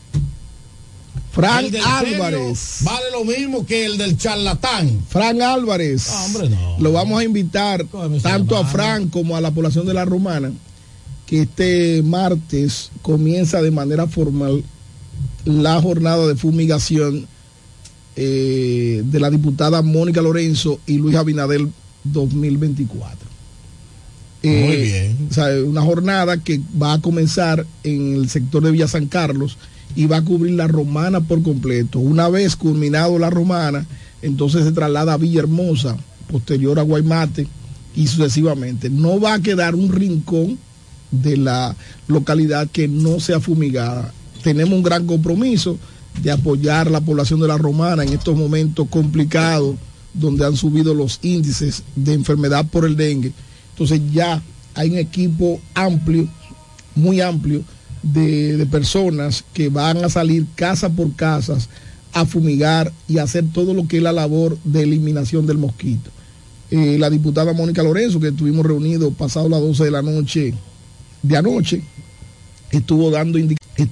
Fran El del serio Álvarez. Vale lo mismo que el del charlatán. Fran Álvarez. No, hombre, no. Lo vamos a invitar Cógeme tanto a mano. Fran como a la población de la Romana que este martes comienza de manera formal la jornada de fumigación eh, de la diputada Mónica Lorenzo y Luis Abinadel 2024. Muy Eh, bien. o sea, una jornada que va a comenzar en el sector de Villa San Carlos y va a cubrir la romana por completo. Una vez culminado la romana, entonces se traslada a Villahermosa, posterior a Guaymate y sucesivamente. No va a quedar un rincón de la localidad que no sea fumigada. Tenemos un gran compromiso de apoyar la población de la romana en estos momentos complicados donde han subido los índices de enfermedad por el dengue. Entonces ya hay un equipo amplio, muy amplio, de, personas que van a salir casa por casa a fumigar y hacer todo lo que es la labor de eliminación del mosquito. Eh, la diputada Mónica Lorenzo, que estuvimos reunidos pasado las 12 de la noche de anoche, estuvo dando indicaciones